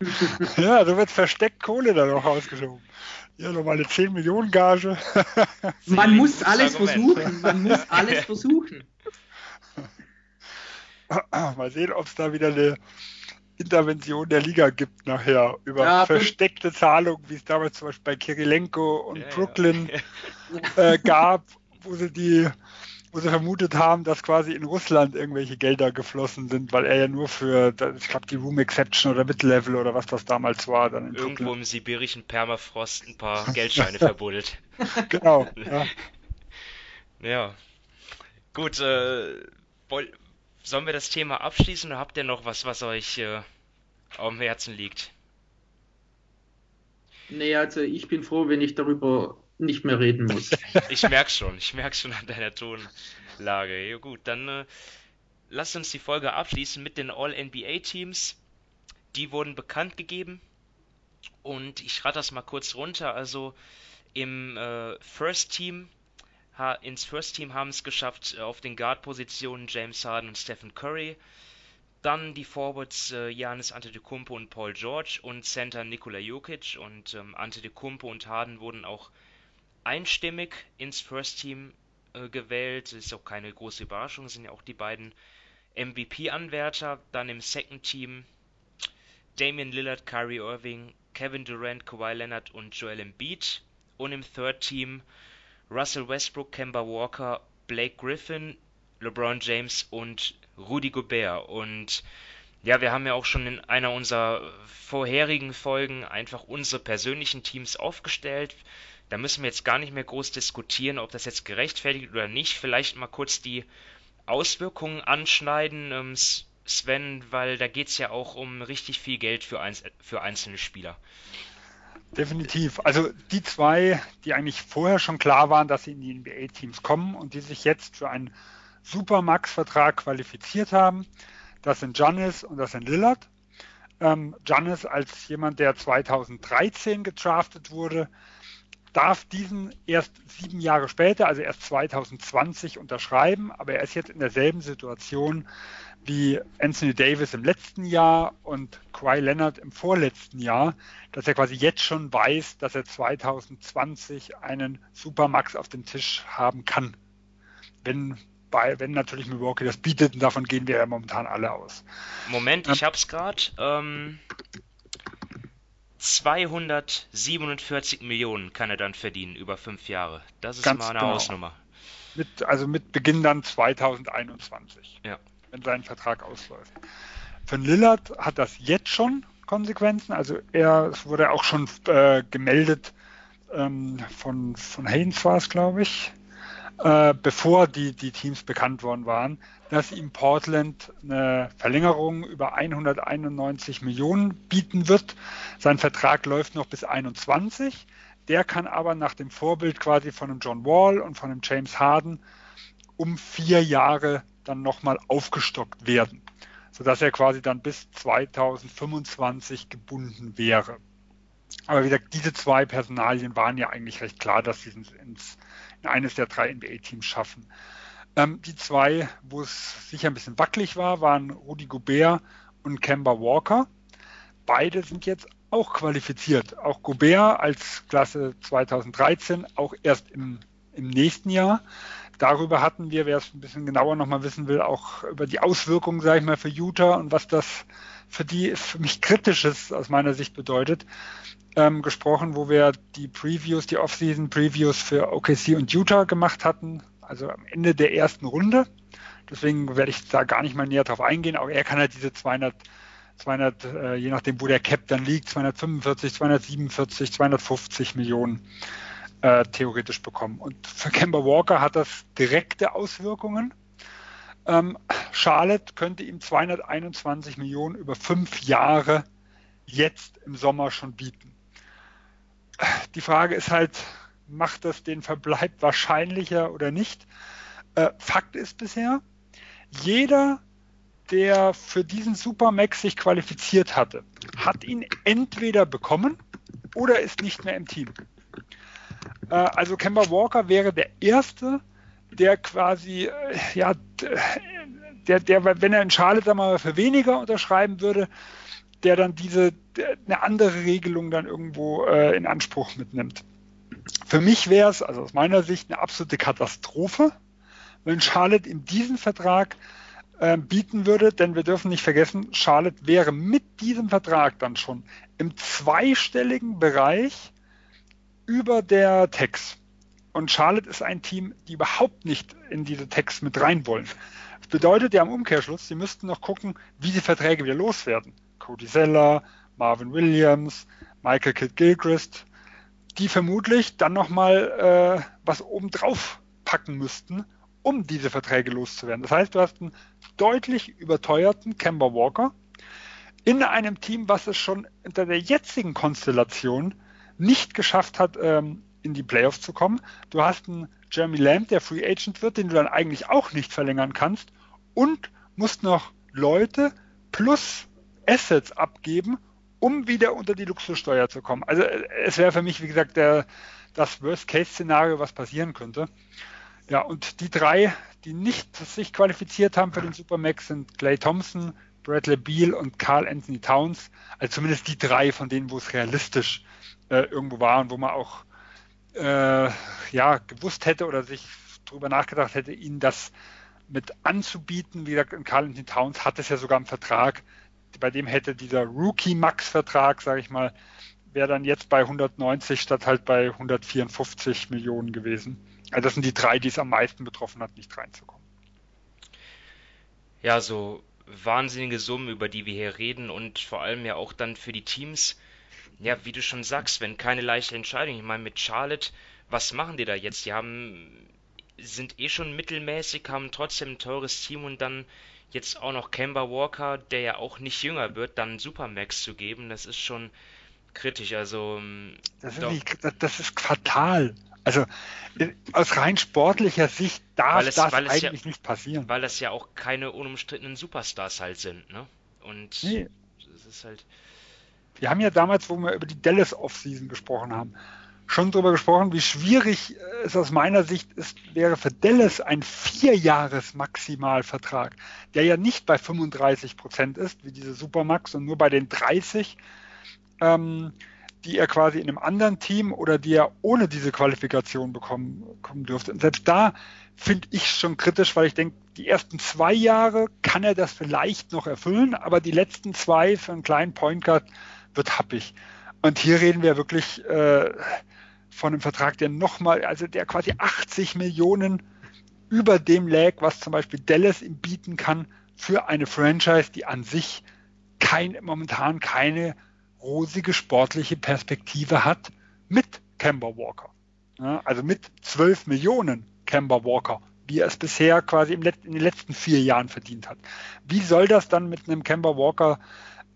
(laughs) ja, so wird versteckt Kohle da noch ausgeschoben. Ja, nochmal eine 10 Millionen Gage. (laughs) Man muss alles versuchen. Man muss (laughs) alles versuchen. (laughs) Mal sehen, ob es da wieder eine Intervention der Liga gibt nachher über ja, versteckte Zahlungen, wie es damals zum Beispiel bei Kirilenko und ja, Brooklyn ja. Äh, gab, wo sie die, wo sie vermutet haben, dass quasi in Russland irgendwelche Gelder geflossen sind, weil er ja nur für, ich glaube, die Room Exception oder Mid-Level oder was das damals war. Dann Irgendwo Brooklyn. im sibirischen Permafrost ein paar (laughs) Geldscheine verbuddelt. (laughs) Genau. Ja. (laughs) ja. Gut, äh, Sollen wir das Thema abschließen oder habt ihr noch was, was euch äh, auf dem Herzen liegt? Nee, also ich bin froh, wenn ich darüber nicht mehr reden muss. (laughs) ich merke schon, ich merke schon an deiner Tonlage. Ja gut, dann äh, lasst uns die Folge abschließen mit den All-NBA-Teams. Die wurden bekannt gegeben und ich rate das mal kurz runter. Also im äh, First Team ins First Team haben es geschafft äh, auf den Guard-Positionen James Harden und Stephen Curry. Dann die Forwards äh, Giannis Antetokounmpo und Paul George und Center Nikola Jokic und ähm, Antetokounmpo und Harden wurden auch einstimmig ins First Team äh, gewählt. Ist auch keine große Überraschung, sind ja auch die beiden MVP-Anwärter. Dann im Second Team Damian Lillard, Kyrie Irving, Kevin Durant, Kawhi Leonard und Joel Embiid. Und im Third Team Russell Westbrook, Kemba Walker, Blake Griffin, LeBron James und Rudy Gobert. Und ja, wir haben ja auch schon in einer unserer vorherigen Folgen einfach unsere persönlichen Teams aufgestellt. Da müssen wir jetzt gar nicht mehr groß diskutieren, ob das jetzt gerechtfertigt oder nicht. Vielleicht mal kurz die Auswirkungen anschneiden. Ähm, Sven, weil da geht es ja auch um richtig viel Geld für, einz für einzelne Spieler. Definitiv. Also die zwei, die eigentlich vorher schon klar waren, dass sie in die NBA-Teams kommen und die sich jetzt für einen Supermax-Vertrag qualifiziert haben, das sind Giannis und das sind Lillard. Ähm, als jemand, der 2013 gedraftet wurde, darf diesen erst sieben Jahre später, also erst 2020 unterschreiben, aber er ist jetzt in derselben Situation wie Anthony Davis im letzten Jahr und Kawhi Leonard im vorletzten Jahr, dass er quasi jetzt schon weiß, dass er 2020 einen Supermax auf dem Tisch haben kann. Wenn bei, wenn natürlich Milwaukee das bietet, und davon gehen wir ja momentan alle aus. Moment, ich hab's gerade. Ähm, 247 Millionen kann er dann verdienen über fünf Jahre. Das ist Ganz mal eine genau. Hausnummer. Mit, also mit Beginn dann 2021, Ja. wenn sein Vertrag ausläuft. Für Lillard hat das jetzt schon Konsequenzen. Also er es wurde auch schon äh, gemeldet ähm, von, von Haynes war es, glaube ich, äh, bevor die, die Teams bekannt worden waren, dass ihm Portland eine Verlängerung über 191 Millionen bieten wird. Sein Vertrag läuft noch bis 21. Der kann aber nach dem Vorbild quasi von einem John Wall und von einem James Harden um vier Jahre dann nochmal aufgestockt werden, sodass er quasi dann bis 2025 gebunden wäre. Aber wie gesagt, diese zwei Personalien waren ja eigentlich recht klar, dass sie ins, ins, in eines der drei NBA-Teams schaffen. Ähm, die zwei, wo es sicher ein bisschen wackelig war, waren Rudy Gobert und Kemba Walker. Beide sind jetzt auch qualifiziert. Auch Gobert als Klasse 2013, auch erst im, im nächsten Jahr. Darüber hatten wir, wer es ein bisschen genauer nochmal wissen will, auch über die Auswirkungen, sage ich mal, für Utah und was das für die für mich kritisches aus meiner Sicht bedeutet, ähm, gesprochen, wo wir die Previews, die Offseason-Previews für OKC und Utah gemacht hatten, also am Ende der ersten Runde. Deswegen werde ich da gar nicht mal näher drauf eingehen. Auch er kann halt diese 200, 200 äh, je nachdem, wo der Cap dann liegt, 245, 247, 250 Millionen äh, theoretisch bekommen. Und für Kemba Walker hat das direkte Auswirkungen. Ähm, Charlotte könnte ihm 221 Millionen über fünf Jahre jetzt im Sommer schon bieten. Die Frage ist halt, macht das den Verbleib wahrscheinlicher oder nicht? Äh, Fakt ist bisher, jeder, der für diesen Supermax sich qualifiziert hatte, hat ihn entweder bekommen oder ist nicht mehr im Team. Äh, also Kemba Walker wäre der Erste, der quasi, äh, ja, der, der, wenn er in Charlotte mal für weniger unterschreiben würde, der dann diese, eine andere Regelung dann irgendwo äh, in Anspruch mitnimmt. Für mich wäre es, also aus meiner Sicht, eine absolute Katastrophe, wenn Charlotte ihm diesen Vertrag äh, bieten würde, denn wir dürfen nicht vergessen, Charlotte wäre mit diesem Vertrag dann schon im zweistelligen Bereich über der Tex. Und Charlotte ist ein Team, die überhaupt nicht in diese Text mit rein wollen. Das bedeutet ja im Umkehrschluss, sie müssten noch gucken, wie die Verträge wieder loswerden. Cody Zeller, Marvin Williams, Michael Kidd Gilchrist, die vermutlich dann nochmal äh, was obendrauf packen müssten, um diese Verträge loszuwerden. Das heißt, du hast einen deutlich überteuerten Kemba Walker in einem Team, was es schon unter der jetzigen Konstellation nicht geschafft hat, ähm, in die Playoffs zu kommen. Du hast einen Jeremy Lamb, der Free Agent wird, den du dann eigentlich auch nicht verlängern kannst und musst noch Leute plus Assets abgeben, um wieder unter die Luxussteuer zu kommen. Also es wäre für mich, wie gesagt, der, das Worst-Case-Szenario, was passieren könnte. Ja, und die drei, die nicht sich qualifiziert haben für den Supermax, sind Clay Thompson, Bradley Beal und Carl Anthony Towns. Also zumindest die drei, von denen, wo es realistisch äh, irgendwo war und wo man auch äh, ja, gewusst hätte oder sich darüber nachgedacht hätte, ihnen das mit anzubieten. Wie gesagt, Carl Anthony Towns hat es ja sogar im Vertrag. Bei dem hätte dieser Rookie-Max-Vertrag, sage ich mal, wäre dann jetzt bei 190 statt halt bei 154 Millionen gewesen. Also das sind die drei, die es am meisten betroffen hat, nicht reinzukommen. Ja, so wahnsinnige Summen, über die wir hier reden und vor allem ja auch dann für die Teams. Ja, wie du schon sagst, wenn keine leichte Entscheidung. Ich meine, mit Charlotte, was machen die da jetzt? Die haben sind eh schon mittelmäßig, haben trotzdem ein teures Team und dann jetzt auch noch Kemba Walker, der ja auch nicht jünger wird, dann Supermax zu geben, das ist schon kritisch. Also ähm, das ist, nicht, das ist fatal. Also aus rein sportlicher Sicht darf es, das eigentlich ja, nicht passieren. Weil das ja auch keine unumstrittenen Superstars halt sind, ne? Und nee. das ist halt. Wir haben ja damals, wo wir über die Dallas Offseason gesprochen haben, schon darüber gesprochen, wie schwierig es aus meiner Sicht ist, wäre für Dallas ein Vierjahres-Maximalvertrag, der ja nicht bei 35 Prozent ist, wie diese Supermax, und nur bei den 30, ähm, die er quasi in einem anderen Team oder die er ohne diese Qualifikation bekommen, bekommen dürfte. Und selbst da finde ich schon kritisch, weil ich denke, die ersten zwei Jahre kann er das vielleicht noch erfüllen, aber die letzten zwei für einen kleinen Point Guard wird happig. Und hier reden wir wirklich äh, von einem Vertrag, der nochmal, also der quasi 80 Millionen über dem lag, was zum Beispiel Dallas ihm bieten kann für eine Franchise, die an sich kein, momentan keine rosige sportliche Perspektive hat mit Kemba Walker. Ja, also mit 12 Millionen Kemba Walker, wie er es bisher quasi in den letzten vier Jahren verdient hat. Wie soll das dann mit einem Kemba Walker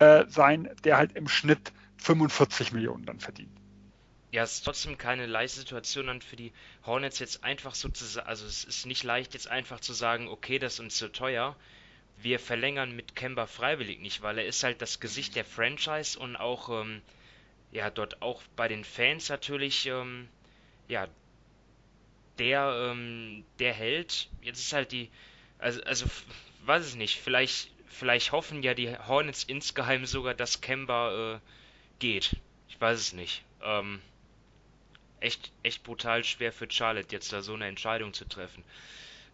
äh, sein, der halt im Schnitt 45 Millionen dann verdient? Ja, es ist trotzdem keine leichte Situation dann für die Hornets jetzt einfach so zu sagen, also es ist nicht leicht jetzt einfach zu sagen, okay, das ist uns zu teuer, wir verlängern mit Kemba freiwillig nicht, weil er ist halt das Gesicht der Franchise und auch, ähm, ja, dort auch bei den Fans natürlich, ähm, ja, der, ähm, der Held. Jetzt ist halt die, also, also, weiß ich nicht, vielleicht, vielleicht hoffen ja die Hornets insgeheim sogar, dass Kemba äh, geht. Ich weiß es nicht. Ähm, echt, echt brutal schwer für Charlotte, jetzt da so eine Entscheidung zu treffen.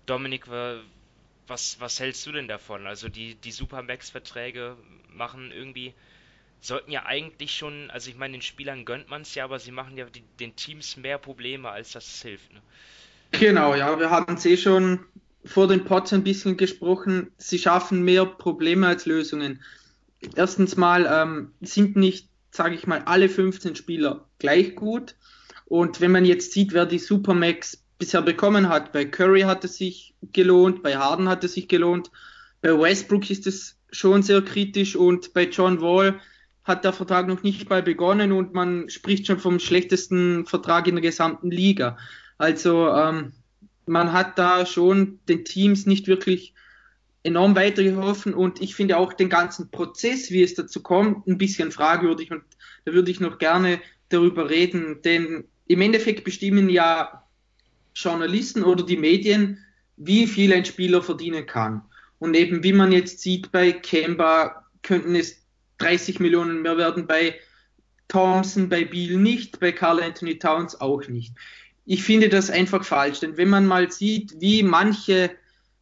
Dominik, was, was hältst du denn davon? Also die, die Supermax-Verträge machen irgendwie, sollten ja eigentlich schon, also ich meine, den Spielern gönnt man es ja, aber sie machen ja die, den Teams mehr Probleme, als dass es hilft. Ne? Genau, ja, wir hatten es eh schon vor den Pots ein bisschen gesprochen. Sie schaffen mehr Probleme als Lösungen. Erstens mal ähm, sind nicht, sage ich mal, alle 15 Spieler gleich gut. Und wenn man jetzt sieht, wer die Supermax bisher bekommen hat. Bei Curry hat es sich gelohnt, bei Harden hat es sich gelohnt, bei Westbrook ist es schon sehr kritisch und bei John Wall hat der Vertrag noch nicht mal begonnen und man spricht schon vom schlechtesten Vertrag in der gesamten Liga. Also ähm, man hat da schon den Teams nicht wirklich enorm weitergeholfen und ich finde auch den ganzen Prozess, wie es dazu kommt, ein bisschen fragwürdig und da würde ich noch gerne darüber reden, denn im Endeffekt bestimmen ja Journalisten oder die Medien, wie viel ein Spieler verdienen kann. Und eben wie man jetzt sieht bei Kemba, könnten es 30 Millionen mehr werden, bei Thompson, bei Beal nicht, bei Carl Anthony Towns auch nicht. Ich finde das einfach falsch, denn wenn man mal sieht, wie manche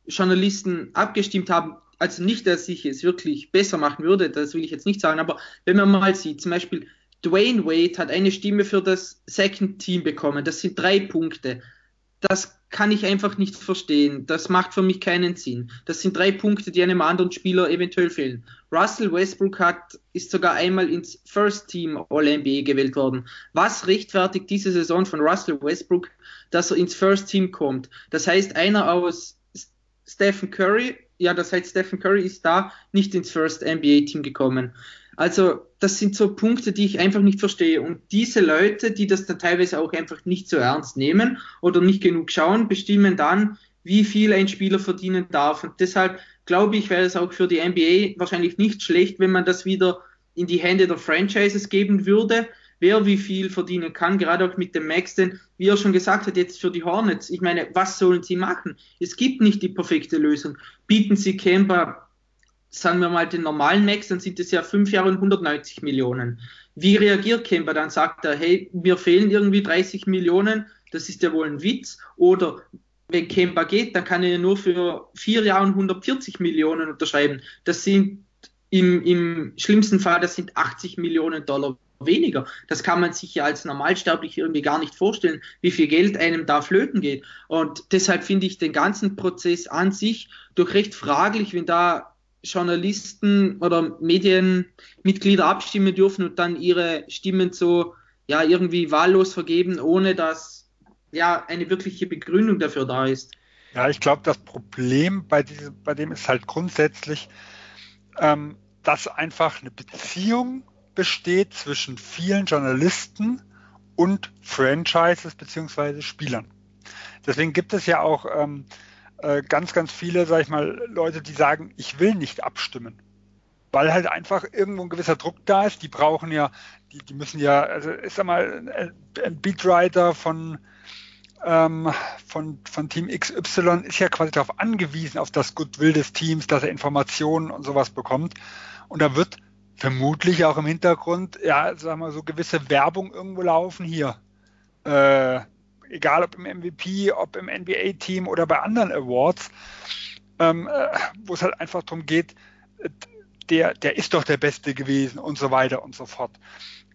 Journalisten abgestimmt haben, also nicht, dass ich es wirklich besser machen würde, das will ich jetzt nicht sagen, aber wenn man mal sieht, zum Beispiel Dwayne Wade hat eine Stimme für das Second Team bekommen, das sind drei Punkte das kann ich einfach nicht verstehen. Das macht für mich keinen Sinn. Das sind drei Punkte, die einem anderen Spieler eventuell fehlen. Russell Westbrook hat, ist sogar einmal ins First Team All-NBA gewählt worden. Was rechtfertigt diese Saison von Russell Westbrook, dass er ins First Team kommt? Das heißt, einer aus Stephen Curry, ja, das heißt, Stephen Curry ist da nicht ins First NBA Team gekommen. Also das sind so Punkte, die ich einfach nicht verstehe. Und diese Leute, die das dann teilweise auch einfach nicht so ernst nehmen oder nicht genug schauen, bestimmen dann, wie viel ein Spieler verdienen darf. Und deshalb glaube ich, wäre es auch für die NBA wahrscheinlich nicht schlecht, wenn man das wieder in die Hände der Franchises geben würde, wer wie viel verdienen kann, gerade auch mit dem Max, denn wie er schon gesagt hat, jetzt für die Hornets, ich meine, was sollen sie machen? Es gibt nicht die perfekte Lösung. Bieten sie Kemba sagen wir mal den normalen Max, dann sind es ja fünf Jahre und 190 Millionen. Wie reagiert Kemper? Dann sagt er, hey, mir fehlen irgendwie 30 Millionen, das ist ja wohl ein Witz. Oder wenn Kemper geht, dann kann er nur für vier Jahre und 140 Millionen unterschreiben. Das sind im, im schlimmsten Fall, das sind 80 Millionen Dollar weniger. Das kann man sich ja als Normalsterblich irgendwie gar nicht vorstellen, wie viel Geld einem da flöten geht. Und deshalb finde ich den ganzen Prozess an sich doch recht fraglich, wenn da Journalisten oder Medienmitglieder abstimmen dürfen und dann ihre Stimmen so ja irgendwie wahllos vergeben, ohne dass ja eine wirkliche Begründung dafür da ist. Ja, ich glaube, das Problem bei, diesem, bei dem ist halt grundsätzlich, ähm, dass einfach eine Beziehung besteht zwischen vielen Journalisten und Franchises beziehungsweise Spielern. Deswegen gibt es ja auch ähm, äh, ganz, ganz viele, sag ich mal, Leute, die sagen, ich will nicht abstimmen. Weil halt einfach irgendwo ein gewisser Druck da ist. Die brauchen ja, die, die müssen ja, also ist einmal ein Beatwriter von, ähm, von, von Team XY ist ja quasi darauf angewiesen, auf das Goodwill des Teams, dass er Informationen und sowas bekommt. Und da wird vermutlich auch im Hintergrund, ja, sagen wir so gewisse Werbung irgendwo laufen hier. Äh, egal ob im MVP, ob im NBA-Team oder bei anderen Awards, ähm, äh, wo es halt einfach darum geht, der, der ist doch der Beste gewesen und so weiter und so fort.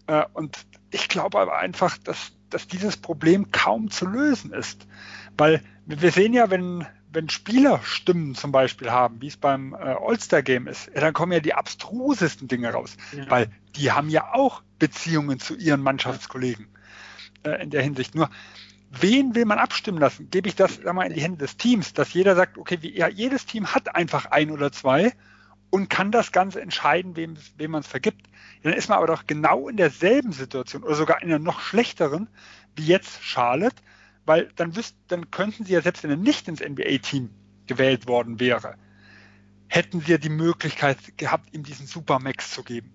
Äh, und ich glaube aber einfach, dass, dass dieses Problem kaum zu lösen ist. Weil wir sehen ja, wenn, wenn Spieler Stimmen zum Beispiel haben, wie es beim äh, All-Star-Game ist, dann kommen ja die abstrusesten Dinge raus. Ja. Weil die haben ja auch Beziehungen zu ihren Mannschaftskollegen äh, in der Hinsicht. Nur, wen will man abstimmen lassen? Gebe ich das sag mal, in die Hände des Teams, dass jeder sagt, okay, wie, ja, jedes Team hat einfach ein oder zwei und kann das Ganze entscheiden, wem, wem man es vergibt. Dann ist man aber doch genau in derselben Situation oder sogar in einer noch schlechteren wie jetzt Charlotte, weil dann wüsst, dann könnten sie ja selbst, wenn er nicht ins NBA-Team gewählt worden wäre, hätten sie ja die Möglichkeit gehabt, ihm diesen Supermax zu geben.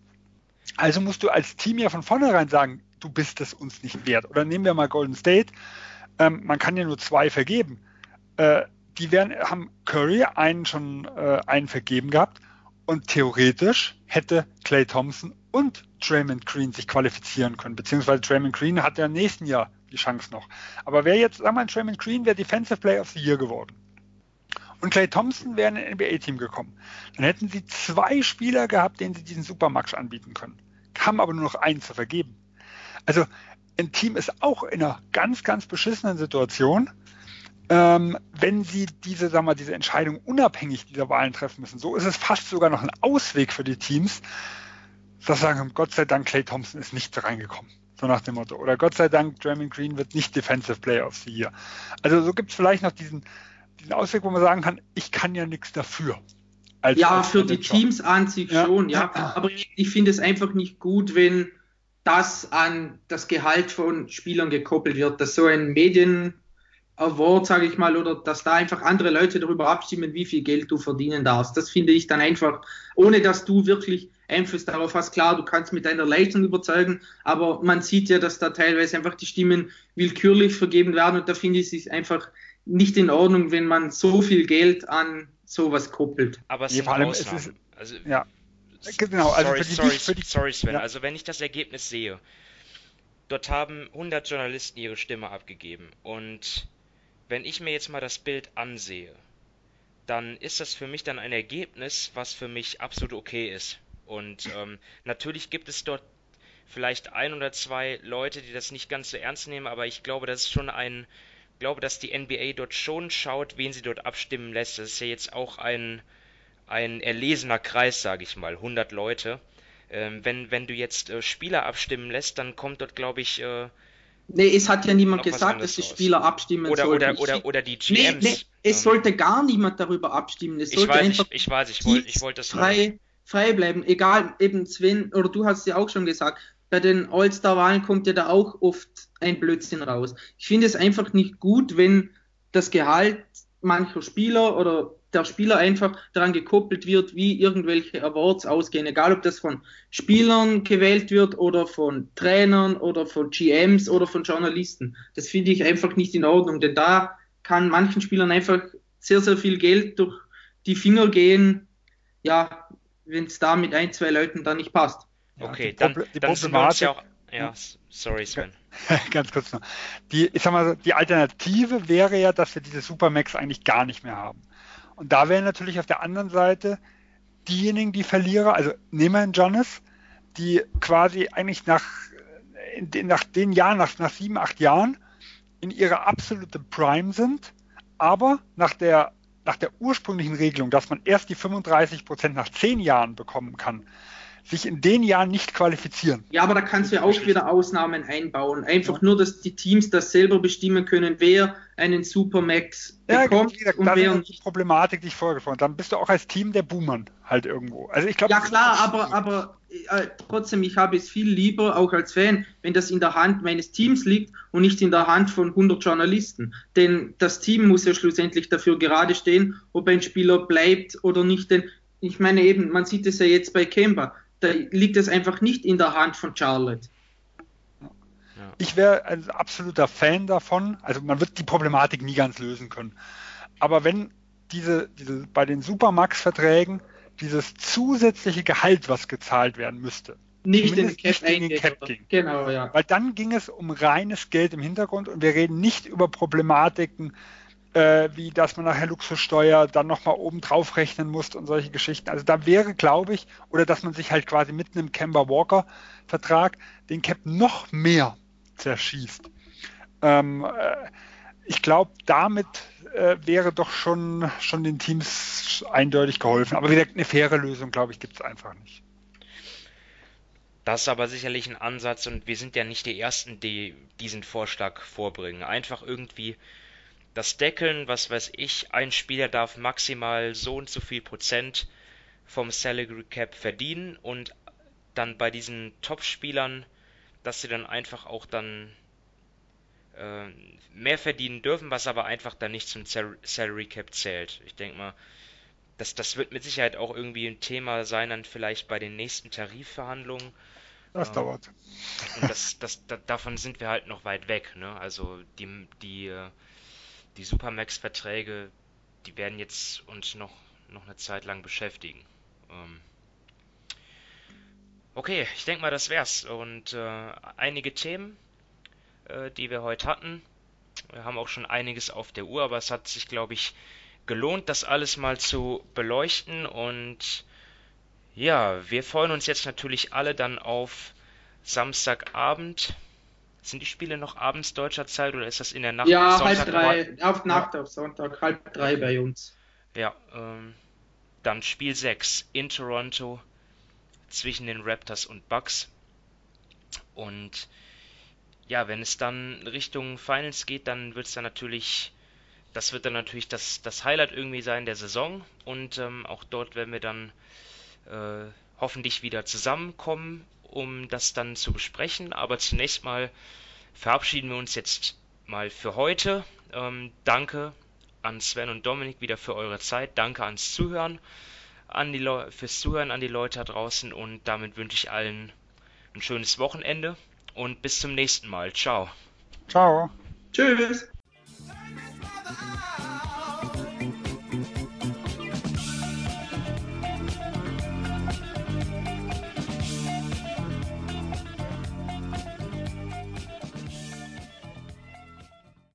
Also musst du als Team ja von vornherein sagen, du bist es uns nicht wert. Oder nehmen wir mal Golden State, ähm, man kann ja nur zwei vergeben. Äh, die werden, haben Curry einen schon äh, einen vergeben gehabt und theoretisch hätte Clay Thompson und Draymond Green sich qualifizieren können, beziehungsweise Draymond Green hat ja im nächsten Jahr die Chance noch. Aber wer jetzt, sagen wir mal, Draymond Green wäre Defensive Player of the Year geworden und Clay Thompson wäre in ein NBA-Team gekommen, dann hätten sie zwei Spieler gehabt, denen sie diesen Supermax anbieten können. Haben aber nur noch einen zu vergeben. Also ein Team ist auch in einer ganz, ganz beschissenen Situation, ähm, wenn sie diese, sagen wir, diese Entscheidung unabhängig dieser Wahlen treffen müssen. So ist es fast sogar noch ein Ausweg für die Teams, dass sagen, Gott sei Dank, Clay Thompson ist nicht reingekommen. So nach dem Motto. Oder Gott sei Dank, Draymond Green wird nicht Defensive Player of the Year. Also so gibt es vielleicht noch diesen, diesen Ausweg, wo man sagen kann, ich kann ja nichts dafür. ja, für die Teams an sich ja. schon, ja. Aber ich, ich finde es einfach nicht gut, wenn das an das Gehalt von Spielern gekoppelt wird, dass so ein Medien Award, sage ich mal, oder dass da einfach andere Leute darüber abstimmen, wie viel Geld du verdienen darfst. Das finde ich dann einfach, ohne dass du wirklich Einfluss darauf hast. Klar, du kannst mit deiner Leistung überzeugen, aber man sieht ja, dass da teilweise einfach die Stimmen willkürlich vergeben werden und da finde ich es einfach nicht in Ordnung, wenn man so viel Geld an sowas koppelt. Aber es sind ja, Ausnahmen. Ist, also, ja. Genau, also sorry, für die, sorry, für die, sorry Sven, ja. also wenn ich das Ergebnis sehe, dort haben 100 Journalisten ihre Stimme abgegeben und wenn ich mir jetzt mal das Bild ansehe, dann ist das für mich dann ein Ergebnis, was für mich absolut okay ist. Und ähm, natürlich gibt es dort vielleicht ein oder zwei Leute, die das nicht ganz so ernst nehmen, aber ich glaube, das ist schon ein, glaube, dass die NBA dort schon schaut, wen sie dort abstimmen lässt. Das ist ja jetzt auch ein, ein erlesener Kreis, sage ich mal, 100 Leute. Ähm, wenn, wenn du jetzt äh, Spieler abstimmen lässt, dann kommt dort, glaube ich, äh, Nee, es hat ja niemand gesagt, dass die Spieler abstimmen oder, sollten. Oder, oder, oder die GMs. Nee, nee, es ähm, sollte gar niemand darüber abstimmen. Es ich, weiß, ich, ich weiß, ich wollte ich wollt das frei, frei bleiben. Egal, eben Sven, oder du hast ja auch schon gesagt, bei den All-Star-Wahlen kommt ja da auch oft ein Blödsinn raus. Ich finde es einfach nicht gut, wenn das Gehalt mancher Spieler oder der Spieler einfach daran gekoppelt wird, wie irgendwelche Awards ausgehen, egal ob das von Spielern gewählt wird oder von Trainern oder von GMs oder von Journalisten. Das finde ich einfach nicht in Ordnung, denn da kann manchen Spielern einfach sehr, sehr viel Geld durch die Finger gehen, ja, wenn es da mit ein, zwei Leuten dann nicht passt. Okay, ja, dann, die dann sind wir uns ja auch, ja, sorry Sven. (laughs) Ganz kurz noch. Die, ich sag mal, die Alternative wäre ja, dass wir diese Supermax eigentlich gar nicht mehr haben. Und da wären natürlich auf der anderen Seite diejenigen, die Verlierer, also nehmen wir einen Jonas, die quasi eigentlich nach, den, nach den Jahren, nach, nach sieben, acht Jahren in ihrer absoluten Prime sind, aber nach der, nach der ursprünglichen Regelung, dass man erst die 35 Prozent nach zehn Jahren bekommen kann, sich in den Jahren nicht qualifizieren. Ja, aber da kannst du ja auch wieder Ausnahmen einbauen. Einfach ja. nur, dass die Teams das selber bestimmen können, wer einen Supermax bekommt ja, gesagt, und das wer ist die Problematik, die ich habe. Dann bist du auch als Team der Boomern halt irgendwo. Also ich glaube, ja klar, aber, aber äh, trotzdem, ich habe es viel lieber, auch als Fan, wenn das in der Hand meines Teams liegt und nicht in der Hand von 100 Journalisten. Denn das Team muss ja schlussendlich dafür gerade stehen, ob ein Spieler bleibt oder nicht. Denn ich meine eben, man sieht es ja jetzt bei Kemba, da liegt es einfach nicht in der Hand von Charlotte. Ich wäre ein absoluter Fan davon. Also man wird die Problematik nie ganz lösen können. Aber wenn diese, diese bei den Supermax-Verträgen dieses zusätzliche Gehalt, was gezahlt werden müsste, nicht in, Cap, nicht in den Cap ging. Genau, ja. Weil dann ging es um reines Geld im Hintergrund und wir reden nicht über Problematiken, äh, wie dass man nachher Luxussteuer dann nochmal oben drauf rechnen muss und solche Geschichten. Also da wäre, glaube ich, oder dass man sich halt quasi mitten im Kemba Walker Vertrag den Cap noch mehr zerschießt. Ähm, äh, ich glaube, damit äh, wäre doch schon, schon den Teams eindeutig geholfen. Aber wie gesagt, eine faire Lösung, glaube ich, gibt es einfach nicht. Das ist aber sicherlich ein Ansatz und wir sind ja nicht die Ersten, die diesen Vorschlag vorbringen. Einfach irgendwie das Deckeln, was weiß ich, ein Spieler darf maximal so und so viel Prozent vom Salary Cap verdienen und dann bei diesen Top-Spielern, dass sie dann einfach auch dann äh, mehr verdienen dürfen, was aber einfach dann nicht zum Salary Cap zählt. Ich denke mal, das, das wird mit Sicherheit auch irgendwie ein Thema sein, dann vielleicht bei den nächsten Tarifverhandlungen. Das ähm, dauert. Und das, das, da, davon sind wir halt noch weit weg. Ne? Also die, die, äh, die Supermax-Verträge, die werden jetzt uns noch, noch eine Zeit lang beschäftigen. Ähm okay, ich denke mal, das wär's. Und äh, einige Themen, äh, die wir heute hatten. Wir haben auch schon einiges auf der Uhr, aber es hat sich, glaube ich, gelohnt, das alles mal zu beleuchten. Und ja, wir freuen uns jetzt natürlich alle dann auf Samstagabend sind die Spiele noch abends deutscher Zeit oder ist das in der Nacht? Ja, halb drei, auf Nacht ja. auf Sonntag, halb drei bei uns. Ja, ähm, dann Spiel 6 in Toronto zwischen den Raptors und Bucks. Und ja, wenn es dann Richtung Finals geht, dann wird es dann natürlich, das wird dann natürlich das, das Highlight irgendwie sein der Saison. Und ähm, auch dort werden wir dann äh, hoffentlich wieder zusammenkommen um das dann zu besprechen. Aber zunächst mal verabschieden wir uns jetzt mal für heute. Ähm, danke an Sven und Dominik wieder für eure Zeit. Danke ans Zuhören, an die fürs Zuhören an die Leute da draußen und damit wünsche ich allen ein schönes Wochenende und bis zum nächsten Mal. Ciao. Ciao. Tschüss.